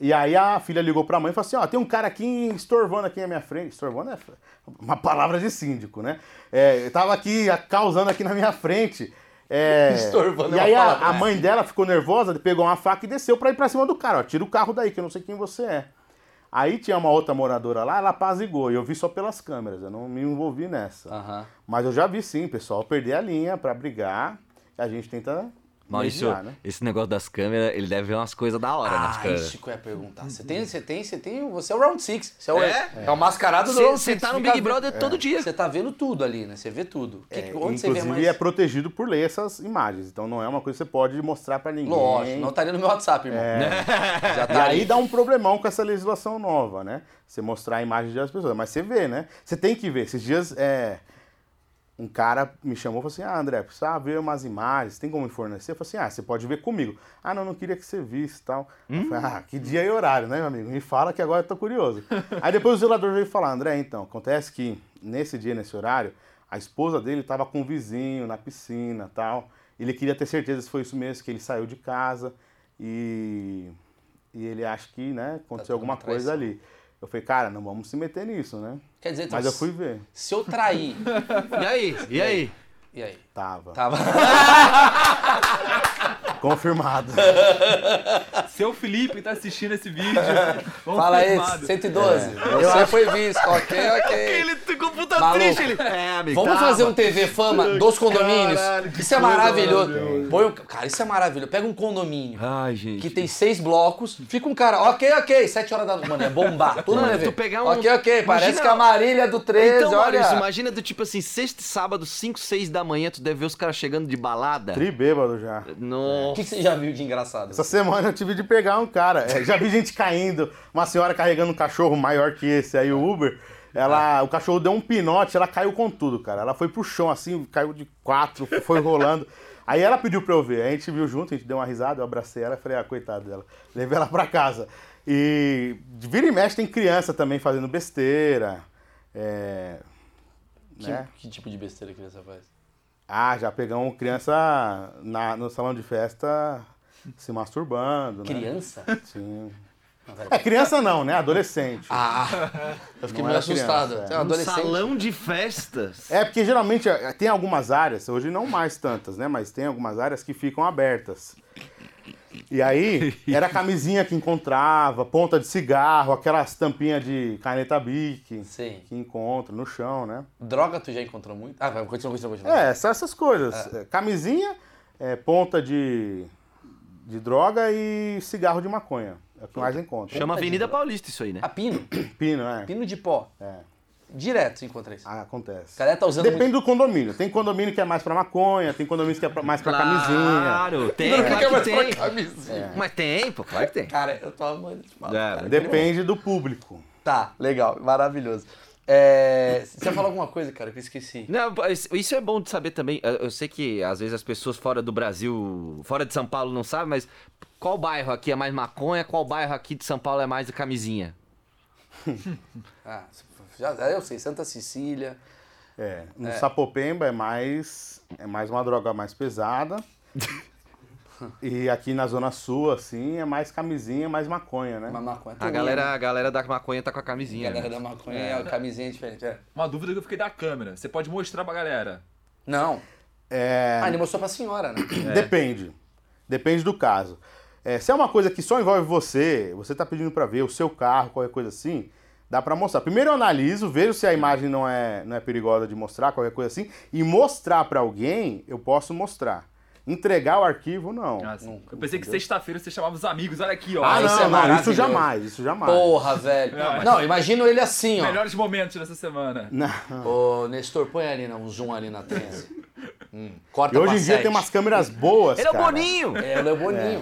S1: E aí a filha ligou pra mãe e falou assim, ó, tem um cara aqui estorvando aqui na minha frente. Estorvando é uma palavra de síndico, né? É, tava aqui causando aqui na minha frente. É,
S2: Estorvando
S1: e
S2: é uma
S1: aí a, a
S2: né?
S1: mãe dela ficou nervosa, pegou uma faca e desceu pra ir pra cima do cara. Ó, tira o carro daí, que eu não sei quem você é. Aí tinha uma outra moradora lá, ela apazigou. E eu vi só pelas câmeras, eu não me envolvi nessa.
S2: Aham.
S1: Mas eu já vi sim, pessoal, perder a linha pra brigar. E a gente tenta
S3: Maurício,
S1: mediar, né?
S3: esse negócio das câmeras, ele deve ver umas coisas da hora nas
S2: Ah,
S3: câmeras.
S2: isso que eu ia perguntar. Você tem, você tem, você tem. Você é o Round Six. Você é o,
S3: É?
S2: é o mascarado do Round
S3: Você tá no Big Brother todo dia.
S2: Você tá vendo tudo ali, né? Você vê tudo. Que-
S1: É,
S2: onde você vê
S1: inclusive
S2: mais?
S1: é protegido por lei essas imagens. Então não é uma coisa que você pode mostrar pra ninguém.
S2: Lógico, não estaria no meu WhatsApp, irmão. Já
S1: E
S2: tá
S1: aí
S2: ali.
S1: dá um problemão com essa legislação nova, né? Você mostrar a imagem das pessoas. Mas você vê, né? Você tem que ver. Esses dias, é, um cara me chamou e falou assim: Ah, André, precisa ver umas imagens, tem como me fornecer? Eu falei assim: Ah, você pode ver comigo. Ah, não, não queria que você visse e tal. Eu falei, ah, que dia e horário, né, meu amigo? Me fala que agora eu tô curioso. aí depois o zelador veio falar: André, então, acontece que nesse dia, nesse horário, a esposa dele estava com um vizinho na piscina tal. Ele queria ter certeza se foi isso mesmo, que ele saiu de casa e, e ele acha que, né, aconteceu
S2: tendo
S1: alguma coisa ali. Eu falei, cara, não vamos se meter nisso, né?
S2: Quer dizer, então,
S1: Mas eu fui ver.
S2: se eu trair.
S3: E aí? E aí?
S2: E aí?
S1: Tava.
S2: Tava.
S1: Confirmado.
S4: Seu Felipe tá assistindo esse vídeo.
S2: Fala aí,
S4: confirmado.
S2: 112. Você foi visto. Ok, ok.
S3: Ele ficou puta
S2: Maluco.
S3: triste. Ele... É, amigo.
S2: Vamos
S3: tava.
S2: fazer um TV Fama dos condomínios?
S1: Caralho,
S2: isso é maravilhoso. Põe um- Cara, isso é maravilhoso. Pega um condomínio
S3: Ai, gente.
S2: que tem seis blocos, fica um cara, ok, ok, sete horas da noite. Mano, é bombar. Tudo
S3: tu pegar um-
S2: Ok, ok, parece
S3: Imagina-
S2: que a Marília do 13,
S3: Então,
S2: olha.
S3: Maurício, imagina do tipo assim, sexta e sábado, 5, 6 da manhã, tu deve ver os caras chegando de balada.
S1: Tri bêbado já.
S2: O que, que você já viu de engraçado?
S1: Essa semana eu tive de pegar um cara. É, já vi gente caindo, uma senhora carregando um cachorro maior que esse aí, o Uber. Ela, o cachorro deu um pinote, ela caiu com tudo, cara. Ela foi pro chão assim, caiu de quatro, foi rolando. Aí ela pediu pra eu ver, a gente viu junto, a gente deu uma risada, eu abracei ela e falei, ah, coitada dela. Levei ela pra casa. E vira e mexe tem criança também fazendo besteira. É,
S2: Que,
S1: né?
S2: que tipo de besteira que você faz?
S1: Ah, já pegamos criança na- no salão de festa se masturbando, né?
S2: Criança?
S1: Sim.
S2: Não, pera-
S1: É, criança não, né? Adolescente.
S2: Ah, eu fiquei meio
S1: criança,
S2: assustado.
S1: é.
S2: Você é um
S3: Um
S2: adolescente.
S3: salão de festas.
S1: É, porque geralmente eh, tem algumas áreas, hoje não mais tantas, né? Mas tem algumas áreas que ficam abertas. E aí, era a camisinha que encontrava, ponta de cigarro, aquelas tampinhas de caneta Bic
S2: Sim.
S1: que encontra no chão, né?
S2: Droga tu já encontrou muito? Ah, vai, continua, continua, continua.
S1: É, só essas coisas. É, Camisinha, é, ponta de, de droga e cigarro de maconha. É o que mais encontra.
S3: Chama Avenida. Paulista isso aí, né?
S2: A pino.
S1: Pino, é.
S2: Pino de pó.
S1: É,
S2: Direto você encontra isso.
S1: ah, acontece.
S2: O cara tá usando
S1: Depende do condomínio. Tem condomínio que é mais pra maconha, tem condomínio que é pra- mais pra camisinha.
S3: Claro, tem,
S2: muito...
S3: claro que tem.
S2: camisinha.
S3: Mas tem, pô, claro que tem.
S2: Cara, eu tô amando papo,
S3: É,
S2: cara.
S1: Depende do público.
S2: Tá, legal, maravilhoso. É, você ia falar alguma coisa, cara, que eu esqueci.
S3: Não, isso- é bom de saber também. Eu eu sei que às vezes as pessoas fora do Brasil, fora de São Paulo não sabem, mas qual bairro aqui é mais maconha, qual bairro aqui de São Paulo é mais camisinha?
S2: Ah, já, eu sei, Santa Cecília.
S1: É, no Sapopemba é mais é mais uma droga mais pesada. e aqui na zona sul assim é mais camisinha, mais maconha, né?
S2: Uma maconha.
S3: A galera, a galera da maconha tá com a camisinha.
S2: A galera
S3: né?
S2: da maconha é. a camisinha é diferente. é.
S4: Uma dúvida que eu fiquei da câmera. Você pode mostrar pra galera.
S2: Não.
S1: É,
S2: Ah, ele mostrou pra senhora, né?
S1: Depende. Depende do caso. É, se é uma coisa que só envolve você, você tá pedindo pra ver o seu carro, qualquer coisa assim, dá pra mostrar. Primeiro eu analiso, vejo se a imagem não é, não é perigosa de mostrar, qualquer coisa assim, e mostrar pra alguém, eu posso mostrar. Entregar o arquivo, não.
S4: Ah.
S2: Não,
S4: eu pensei que sexta-feira você chamava os amigos. Olha aqui, ó.
S1: Ah,
S2: isso
S1: não,
S2: é
S1: não, isso jamais, isso jamais.
S2: Porra, velho. Não, imagino ele assim, ó.
S4: Melhores momentos dessa semana.
S1: Não.
S2: Ô, Nestor, põe ali um zoom ali na tela. Hum, corta
S1: E hoje em dia
S2: sete.
S1: tem umas câmeras boas,
S3: Ele é o
S1: cara.
S3: Boninho!
S2: É, ele é boninho.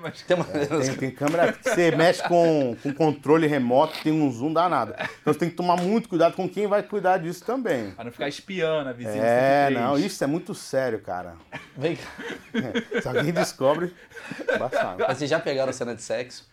S4: Mas-
S2: Tem uma...
S1: Tem, tem câmera que você mexe com, com controle remoto, tem um zoom danado. Então você tem que tomar muito cuidado com quem vai cuidar disso também.
S4: Pra não ficar espiando a vizinha.
S1: É,
S4: 103.
S1: não, isso é muito sério, cara.
S2: Vem cá.
S1: Se alguém descobre, bastante.
S2: Mas vocês já pegaram cena de sexo?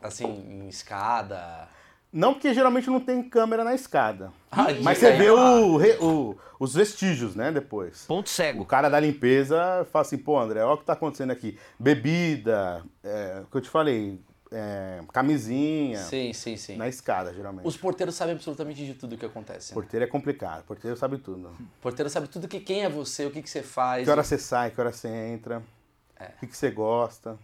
S2: Assim, em escada?
S1: Não porque geralmente não tem câmera na escada.
S2: Ah,
S1: Mas você vê o, o- os vestígios, né, depois.
S3: Ponto
S1: O
S3: cego.
S1: cara da limpeza fala assim, pô, André, olha o que tá acontecendo aqui. Bebida, é, o que eu te falei, é, camisinha,
S2: Sim, sim, sim.
S1: na escada, geralmente.
S2: Os porteiros sabem absolutamente de tudo que acontece. Né?
S1: Porteiro é complicado, porteiro sabe tudo.
S2: O porteiro sabe tudo que quem é você, o que, que você faz.
S1: Que hora você sai, que hora você entra, o que, que você gosta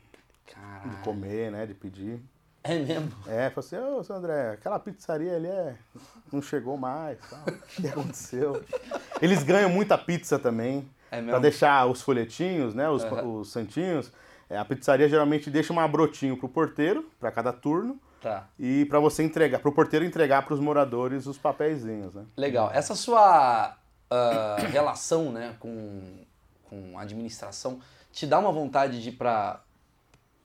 S1: de
S2: Caralho.
S1: comer, né, de pedir.
S2: É mesmo?
S1: É, falou assim, ô, seu André, aquela pizzaria ali é, não chegou mais, tal. o que aconteceu? Eles ganham muita pizza também,
S2: É mesmo?
S1: pra deixar os folhetinhos, né, os,
S2: Aham.
S1: os santinhos. É, a pizzaria geralmente deixa uma brotinho pro porteiro, pra cada turno,
S2: Tá.
S1: e pra você entregar, pro porteiro entregar pros moradores os papeizinhos, né.
S2: Legal. Essa sua ah, relação né, com, com a administração te dá uma vontade de ir pra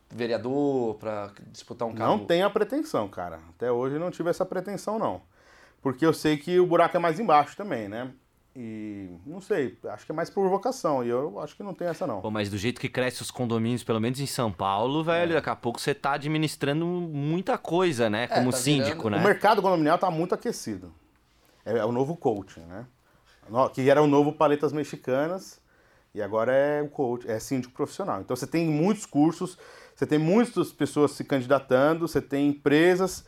S2: vereador, pra disputar um cargo?
S1: Não tenho a pretensão, cara. Até hoje não tive essa pretensão, não. Porque eu sei que o buraco é mais embaixo também, né? E não sei, acho que é mais por vocação. E eu acho que não tem essa, não.
S3: Pô, mas do jeito que cresce os condomínios, pelo menos em São Paulo, velho, daqui a pouco você tá administrando muita coisa, né? Como
S2: tá
S3: síndico,
S2: virando-
S1: O
S3: né?
S1: mercado condominial está muito aquecido. É, é o novo coaching, né? No- Que era o novo Paletas Mexicanas e agora é o coach, é síndico profissional. Então você tem muitos cursos, você tem muitas pessoas se candidatando, você tem empresas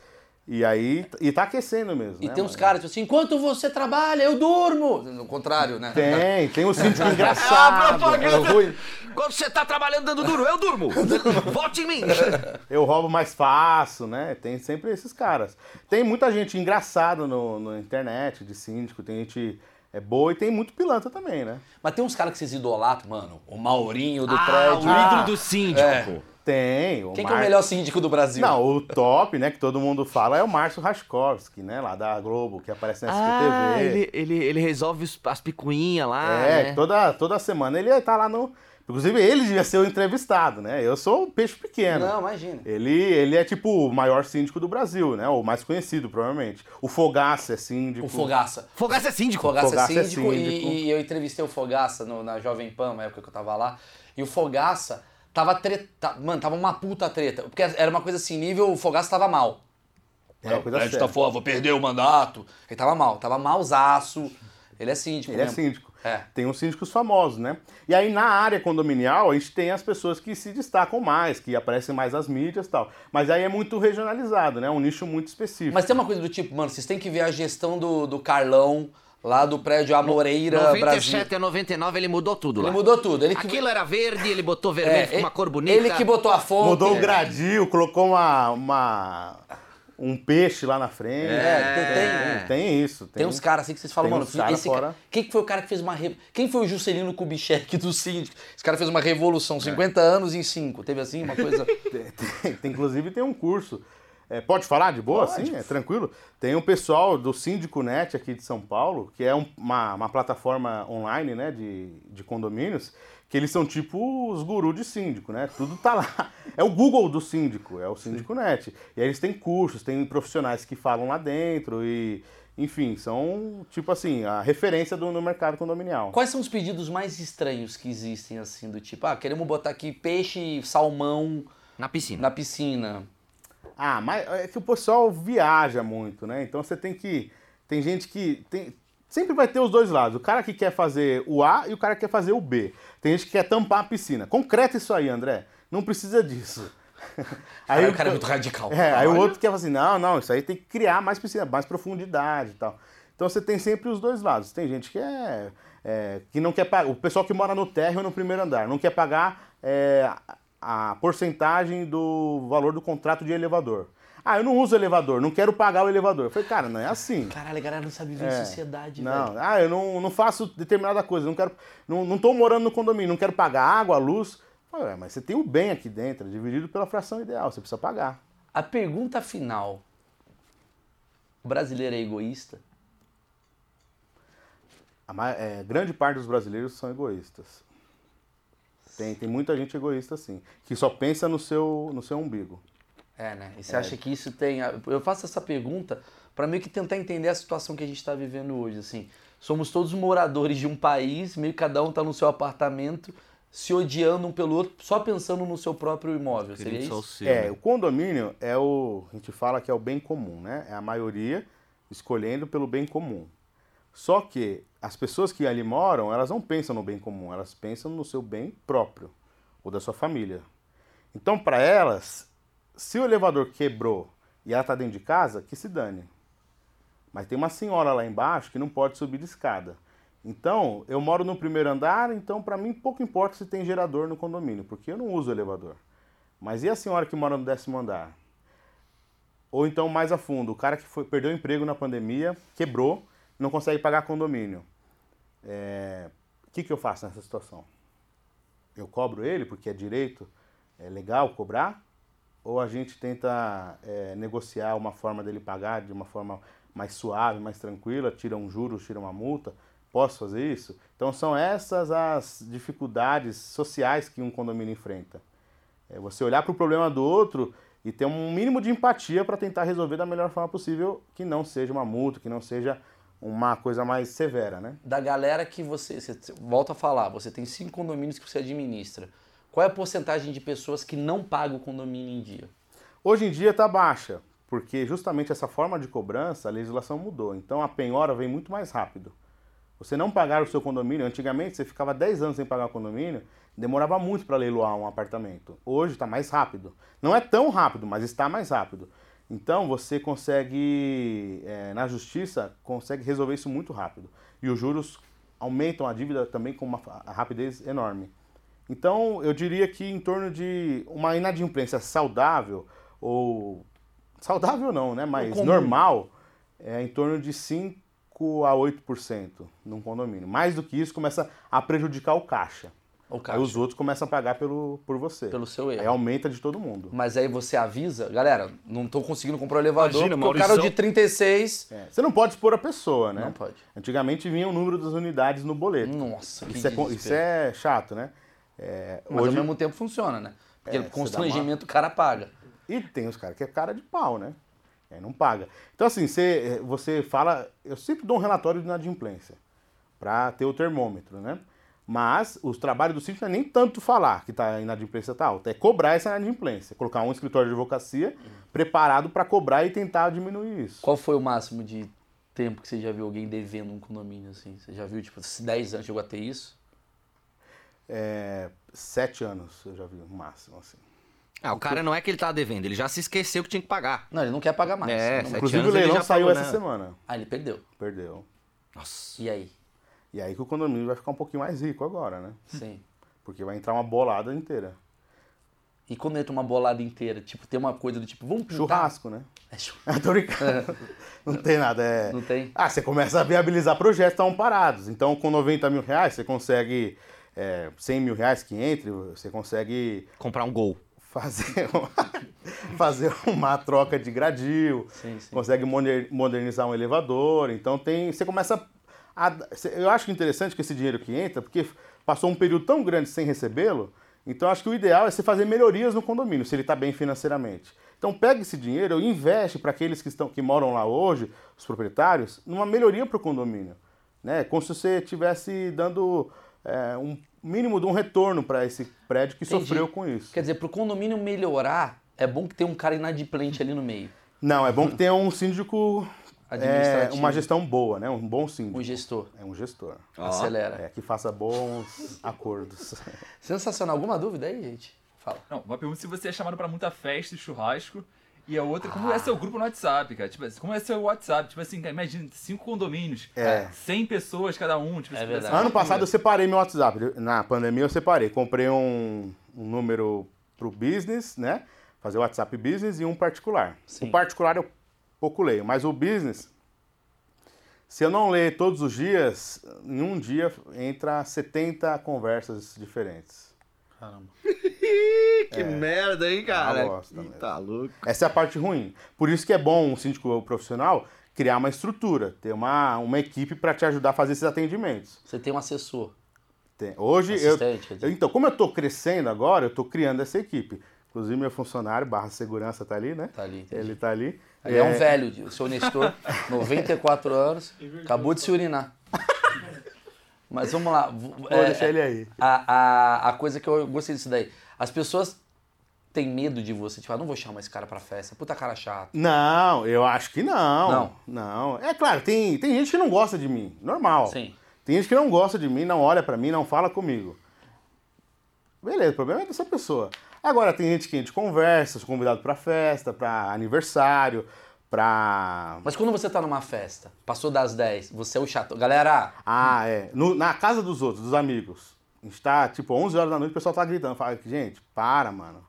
S1: e aí e tá aquecendo mesmo.
S2: E
S1: né,
S2: tem uns caras, tipo assim, enquanto você trabalha, eu durmo. No contrário, né?
S1: Tem, tem o síndico
S3: Ah,
S1: engraçado.
S3: propaganda!
S1: eu, vou-
S3: Quando você tá trabalhando dando duro, eu durmo! Vote em mim!
S1: eu roubo mais fácil, né? Tem sempre esses caras. Tem muita gente engraçada no, na internet de síndico, tem gente é boa e tem muito pilantra também, né?
S2: Mas tem uns caras que vocês idolatram, mano. O Maurinho do
S3: Ah, o
S2: prédio.
S3: ídolo do síndico,
S2: É.
S1: Tem. O
S2: Quem que é o
S1: Mar-
S2: melhor síndico do Brasil?
S1: Não, o top, né, que todo mundo fala é o Márcio Raskowski, né, lá da Globo, que aparece na
S3: Ah,
S1: SPTV.
S3: ele, ele, ele resolve as picuinhas lá,
S1: É,
S3: né?
S1: toda, toda semana ele tá lá no... Inclusive, ele devia ser o entrevistado, né? Eu sou um peixe pequeno.
S2: Não, imagina.
S1: Ele, ele é tipo o maior síndico do Brasil, né? O mais conhecido, provavelmente. O Fogaça é síndico.
S2: O Fogaça.
S3: Fogaça é síndico.
S2: Fogaça,
S1: Fogaça
S2: é
S1: é
S2: síndico, e-
S1: síndico.
S2: E, eu entrevistei o Fogaça no- na Jovem Pan, na época que eu tava lá. E o Fogaça tava treta. Mano, tava uma puta treta. Porque era uma coisa assim, nível o Fogaça tava mal.
S1: É, coisa
S2: Prédio
S1: séria.
S2: tá fora, vou perder o mandato. Ele tava mal, tava malzaço. Ele é síndico
S1: Ele é
S2: mesmo.
S1: síndico.
S2: É.
S1: Tem uns síndicos famosos, né? E aí na área condominial a gente tem as pessoas que se destacam mais, que aparecem mais nas mídias e tal. Mas aí é muito regionalizado, né? Um nicho muito específico.
S2: Mas tem uma coisa do tipo, mano, vocês têm que ver a gestão do, do Carlão, lá do prédio Amoreira, Brasil.
S3: 97 a 99 ele mudou tudo lá.
S2: Ele mudou tudo. Ele que,
S3: Aquilo era verde, ele botou
S2: é,
S3: vermelho, ficou uma cor bonita.
S2: Ele que botou a fonte.
S1: Mudou o gradil, colocou uma, uma- um peixe lá na frente.
S2: É, tem- tem-
S1: Tem isso. Tem,
S2: Tem uns caras assim que vocês falam,
S1: tem
S2: mano, esse cara.
S1: fora.
S2: Quem que foi o cara que fez uma. Re... Quem foi o Juscelino Kubitschek do síndico? Esse cara fez uma revolução, 50 anos em 5. Teve assim uma coisa.
S1: Tem, tem- inclusive tem um curso. É, pode falar de boa,
S2: Pode.
S1: assim? É tranquilo? Tem um pessoal do Síndico Net aqui de São Paulo, que é um- uma, uma plataforma online, né, de, de condomínios, que eles são tipo os gurus de síndico, né? Tudo tá lá. É o Google do síndico, é o Síndico Net. E aí eles têm cursos, tem profissionais que falam lá dentro e, enfim, são tipo assim, a referência do, no mercado condominial.
S2: Quais são os pedidos mais estranhos que existem, assim, do tipo, ah, queremos botar aqui peixe, salmão
S3: Na piscina.
S2: na piscina.
S1: Ah, mas é que o pessoal viaja muito, né? Então você tem que. Tem gente que. Tem, sempre vai ter os dois lados. O cara que quer fazer o A e o cara que quer fazer o B. Tem gente que quer tampar a piscina. Concreta isso aí, André. Não precisa disso.
S2: Aí o cara é muito radical.
S1: É, aí o outro quer falar assim, não, não, isso aí tem que criar mais piscina, mais profundidade e tal. Então você tem sempre os dois lados. Tem gente que é, é, que não quer pagar, o pessoal que mora no térreo ou no primeiro andar, não quer pagar é, a porcentagem do valor do contrato de elevador. Ah, eu não uso elevador, não quero pagar o elevador. Eu falei, cara, não é assim.
S2: Caralho, a galera não sabe viver em sociedade,
S1: Não,
S2: velho.
S1: ah, eu não, não faço determinada coisa, não quero, não, não tô morando no condomínio, não quero pagar água, luz. Ué, mas você tem o bem aqui dentro, dividido pela fração ideal, você precisa pagar.
S2: A pergunta final. O brasileiro é egoísta?
S1: A é, grande parte dos brasileiros são egoístas. Tem, tem muita gente egoísta, sim, que só pensa no seu, no seu umbigo.
S2: É, né? E você acha que isso tem. Eu faço essa pergunta para meio que tentar entender a situação que a gente está vivendo hoje. Assim, somos todos moradores de um país, meio que cada um tá no seu apartamento, se odiando um pelo outro, só pensando no seu próprio imóvel. Seria isso?
S3: seu,
S1: É,
S3: né?
S1: o condomínio é o. A gente fala que é o bem comum, né? É a maioria escolhendo pelo bem comum. Só que as pessoas que ali moram, elas não pensam no bem comum, elas pensam no seu bem próprio ou da sua família. Então, para elas, se o elevador quebrou e ela está dentro de casa, que se dane. Mas tem uma senhora lá embaixo que não pode subir de escada. Então, eu moro no primeiro andar, então para mim pouco importa se tem gerador no condomínio, porque eu não uso o elevador. Mas e a senhora que mora no décimo andar? Ou então mais a fundo, o cara que foi, perdeu o emprego na pandemia, quebrou, não consegue pagar condomínio. É, O que, que eu faço nessa situação? Eu cobro ele porque é direito, é legal cobrar? Ou a gente tenta é, negociar uma forma dele pagar de uma forma mais suave, mais tranquila, tira um juros, tira uma multa? Posso fazer isso? Então são essas as dificuldades sociais que um condomínio enfrenta. É você olhar para o problema do outro e ter um mínimo de empatia para tentar resolver da melhor forma possível, que não seja uma multa, que não seja uma coisa mais severa, né?
S2: Da galera que você, você. Volta a falar, você tem cinco condomínios que você administra. Qual é a porcentagem de pessoas que não pagam o condomínio em dia?
S1: Hoje em dia está baixa, porque justamente essa forma de cobrança, a legislação mudou. Então a penhora vem muito mais rápido. Você não pagar o seu condomínio, antigamente você ficava 10 anos sem pagar o condomínio, demorava muito para leiloar um apartamento. Hoje está mais rápido. Não é tão rápido, mas está mais rápido. Então você consegue, eh, na justiça, consegue resolver isso muito rápido. E os juros aumentam a dívida também com uma rapidez enorme. Então, eu diria que em torno de uma inadimplência saudável, ou. Saudável não, né? Mas normal, é em torno de 5 a 8% num condomínio. Mais do que isso, começa a prejudicar o caixa.
S2: O
S1: Aí os outros começam a pagar pelo, por você.
S2: pelo seu erro.
S1: Aí aumenta de todo mundo.
S2: Mas aí você avisa, galera, não tô conseguindo comprar o elevador
S3: Imagina,
S2: porque o cara
S3: Maurição.
S2: de 36
S1: É, Você não pode expor a pessoa, né?
S2: não pode.
S1: Antigamente vinha o número das unidades no boleto.
S2: Nossa, que
S1: Isso é, isso é chato, né? É,
S2: Mas
S1: hoje,
S2: ao mesmo tempo funciona, né? Porque
S1: É,
S2: constrangimento o cara paga.
S1: E tem os caras que é cara de pau, né? Aí não paga. Então, assim, você, você fala. Eu sempre dou um relatório de inadimplência para ter o termômetro, né? Mas os trabalhos do síndico não é nem tanto falar que tá, a inadimplência está alta, é cobrar essa inadimplência. Colocar um escritório de advocacia preparado para cobrar e tentar diminuir isso.
S2: Qual foi o máximo de tempo que você já viu alguém devendo um condomínio assim? Você já viu, tipo, se 10 anos chegou a ter isso?
S1: É, sete anos eu já vi, no máximo, assim.
S3: Ah, o cara não é que ele tá devendo, ele já se esqueceu que tinha que pagar.
S2: Não, ele não quer pagar mais.
S3: É,
S2: Não-
S1: Inclusive o
S3: ele
S1: leilão
S3: já
S1: saiu
S3: falou,
S1: essa
S3: né?
S1: semana.
S2: Ah, ele perdeu.
S1: Perdeu.
S3: Nossa.
S2: E aí?
S1: E aí que o condomínio vai ficar um pouquinho mais rico agora, né?
S2: Sim.
S1: Porque vai entrar uma bolada inteira.
S2: E quando entra uma bolada inteira, tipo, tem uma coisa do tipo, vamos pintar?
S1: Churrasco, né?
S2: É chu-
S1: Tô brincando. Não tem nada. É...
S2: Não tem?
S1: Ah, você começa a viabilizar projetos que estão parados. Então, com 90 mil reais, você consegue é, 100 mil reais que entre, você consegue
S3: Comprar um gol.
S1: fazer uma, fazer uma troca de gradil,
S2: Sim, sim.
S1: consegue moder- modernizar um elevador. Então, tem, você começa a... Eu acho interessante que esse dinheiro que entra, porque passou um período tão grande sem recebê-lo, então acho que o ideal é você fazer melhorias no condomínio, se ele está bem financeiramente. Então pega esse dinheiro e investe para aqueles que, estão, que moram lá hoje, os proprietários, numa melhoria para o condomínio. Né? Como se você estivesse dando é, um mínimo de um retorno para esse prédio que
S2: Entendi.
S1: sofreu com isso.
S2: Quer dizer, pro condomínio melhorar, é bom que tenha um cara inadimplente ali no meio.
S1: Não, é bom que tenha um síndico, é, uma gestão boa, né? um bom síndico.
S2: Um gestor.
S1: É um gestor.
S2: Acelera.
S1: É, que faça bons acordos.
S2: Sensacional. Alguma dúvida aí, gente? Fala.
S4: Não, uma pergunta se você é chamado pra muita festa e churrasco. E a outra, como é seu grupo no WhatsApp, cara? Tipo, como é seu WhatsApp? Tipo assim, cara, imagina, cinco condomínios,
S1: É.
S4: 100 pessoas cada um. Tipo,
S2: É
S4: assim,
S2: verdade.
S1: Ano passado eu separei meu WhatsApp. Na pandemia eu separei. Comprei um, um número pro business, né? Fazer o WhatsApp business e um particular.
S2: Sim.
S1: O particular eu pouco leio, mas o business, se eu não ler todos os dias, em um dia entra 70 conversas diferentes.
S2: Caramba.
S3: que merda, hein, cara?
S1: uma bosta
S3: tá louco.
S1: Essa é a parte ruim. Por isso que é bom um síndico profissional criar uma estrutura, ter uma, uma equipe para te ajudar a fazer esses atendimentos.
S2: Você tem um assessor.
S1: Tem. Hoje eu,
S2: Assistente, quer dizer.
S1: eu- Então, como eu estou crescendo agora, eu estou criando essa equipe. Inclusive, meu funcionário, barra segurança, tá ali, né?
S2: Tá ali, entendi.
S1: Ele tá ali.
S2: Ele é, um velho, o seu Nestor, 94 anos, acabou de se urinar. Mas vamos lá.
S1: Vou
S2: é,
S1: deixar ele aí.
S2: A, a, a coisa que eu gostei disso daí. As pessoas têm medo de você. Tipo, ah, não vou chamar esse cara pra festa. Puta cara chato.
S1: Não, eu acho que não.
S2: Não?
S1: Não. É claro, tem, tem gente que não gosta de mim. Normal.
S2: Sim.
S1: Tem gente que não gosta de mim, não olha pra mim, não fala comigo. Beleza, o problema é dessa pessoa. Agora, tem gente que a gente conversa, sou convidado pra festa, pra aniversário, pra.
S2: Mas quando você tá numa festa, passou das 10, você é o chato. Galera,
S1: Ah, é. No- na casa dos outros, dos amigos. A gente tá, tipo, 11 horas da noite, o pessoal tá gritando. Fala, gente, para, mano.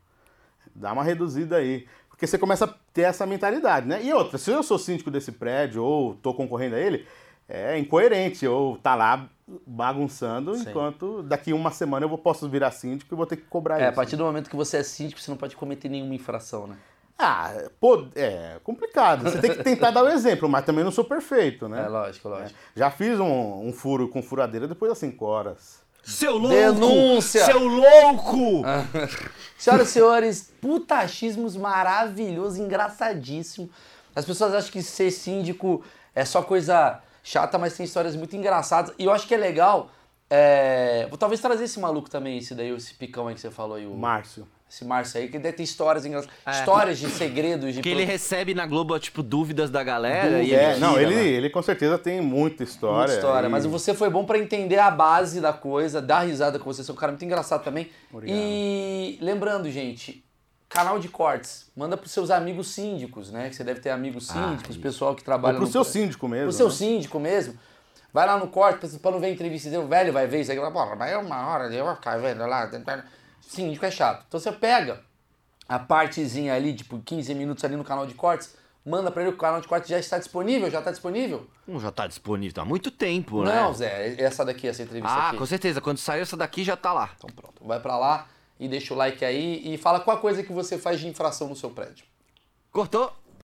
S1: Dá uma reduzida aí. Porque você começa a ter essa mentalidade, né? E outra, se eu sou síndico desse prédio ou tô concorrendo a ele, é incoerente eu tá lá bagunçando,
S2: Sim.
S1: enquanto daqui uma semana eu vou, posso virar síndico e vou ter que cobrar
S2: é, a
S1: isso.
S2: partir do momento que você é síndico, você não pode cometer nenhuma infração, né?
S1: Ah, pô, é complicado. Você tem que tentar dar o exemplo, mas também não sou perfeito, né?
S2: É, lógico, lógico.
S1: Já fiz um, um furo com furadeira depois das 5 horas.
S3: Seu louco!
S2: Denúncia!
S3: Seu louco!
S2: Senhoras e senhores, putachismos maravilhoso, engraçadíssimo. As pessoas acham que ser síndico é só coisa chata, mas tem histórias muito engraçadas. E eu acho que é legal. é, Vou talvez trazer esse maluco também, esse daí, esse picão aí que você falou aí, o...
S1: Márcio.
S2: esse Márcio aí, que deve ter histórias engraçadas. Histórias de segredos, de.
S3: Que ele recebe na Globo, tipo, dúvidas da galera e
S1: É,
S3: ele
S1: não,
S3: tira
S1: ele, ele com certeza tem muita história.
S2: Muita história,
S1: e-
S2: mas você foi bom pra entender a base da coisa, dar risada com você, você é um cara muito engraçado também.
S1: Obrigado.
S2: E lembrando, gente, canal de cortes, manda pros seus amigos síndicos, né? Que você deve ter amigos síndicos, pessoal que
S1: Ou
S2: trabalha
S1: pro
S2: no
S1: seu síndico mesmo.
S2: Pro seu
S1: né?
S2: síndico mesmo. Vai lá no corte, pra não ver entrevista dele, o velho vai ver isso aí, fala, porra, mas é uma hora, eu vou ficar vendo lá. tentando." Síndico é chato. Então você pega a partezinha ali, tipo 15 minutos ali no canal de cortes, manda pra ele que o canal de cortes já está disponível, já está disponível?
S3: Não, já tá disponível há muito tempo, né?
S2: Não, Zé, essa daqui, essa entrevista
S3: Ah,
S2: aqui.
S3: com certeza. Quando saiu essa daqui, já tá lá.
S2: Então pronto, vai pra lá e deixa o like aí e fala qual a coisa que você faz de infração no seu prédio.
S3: Cortou?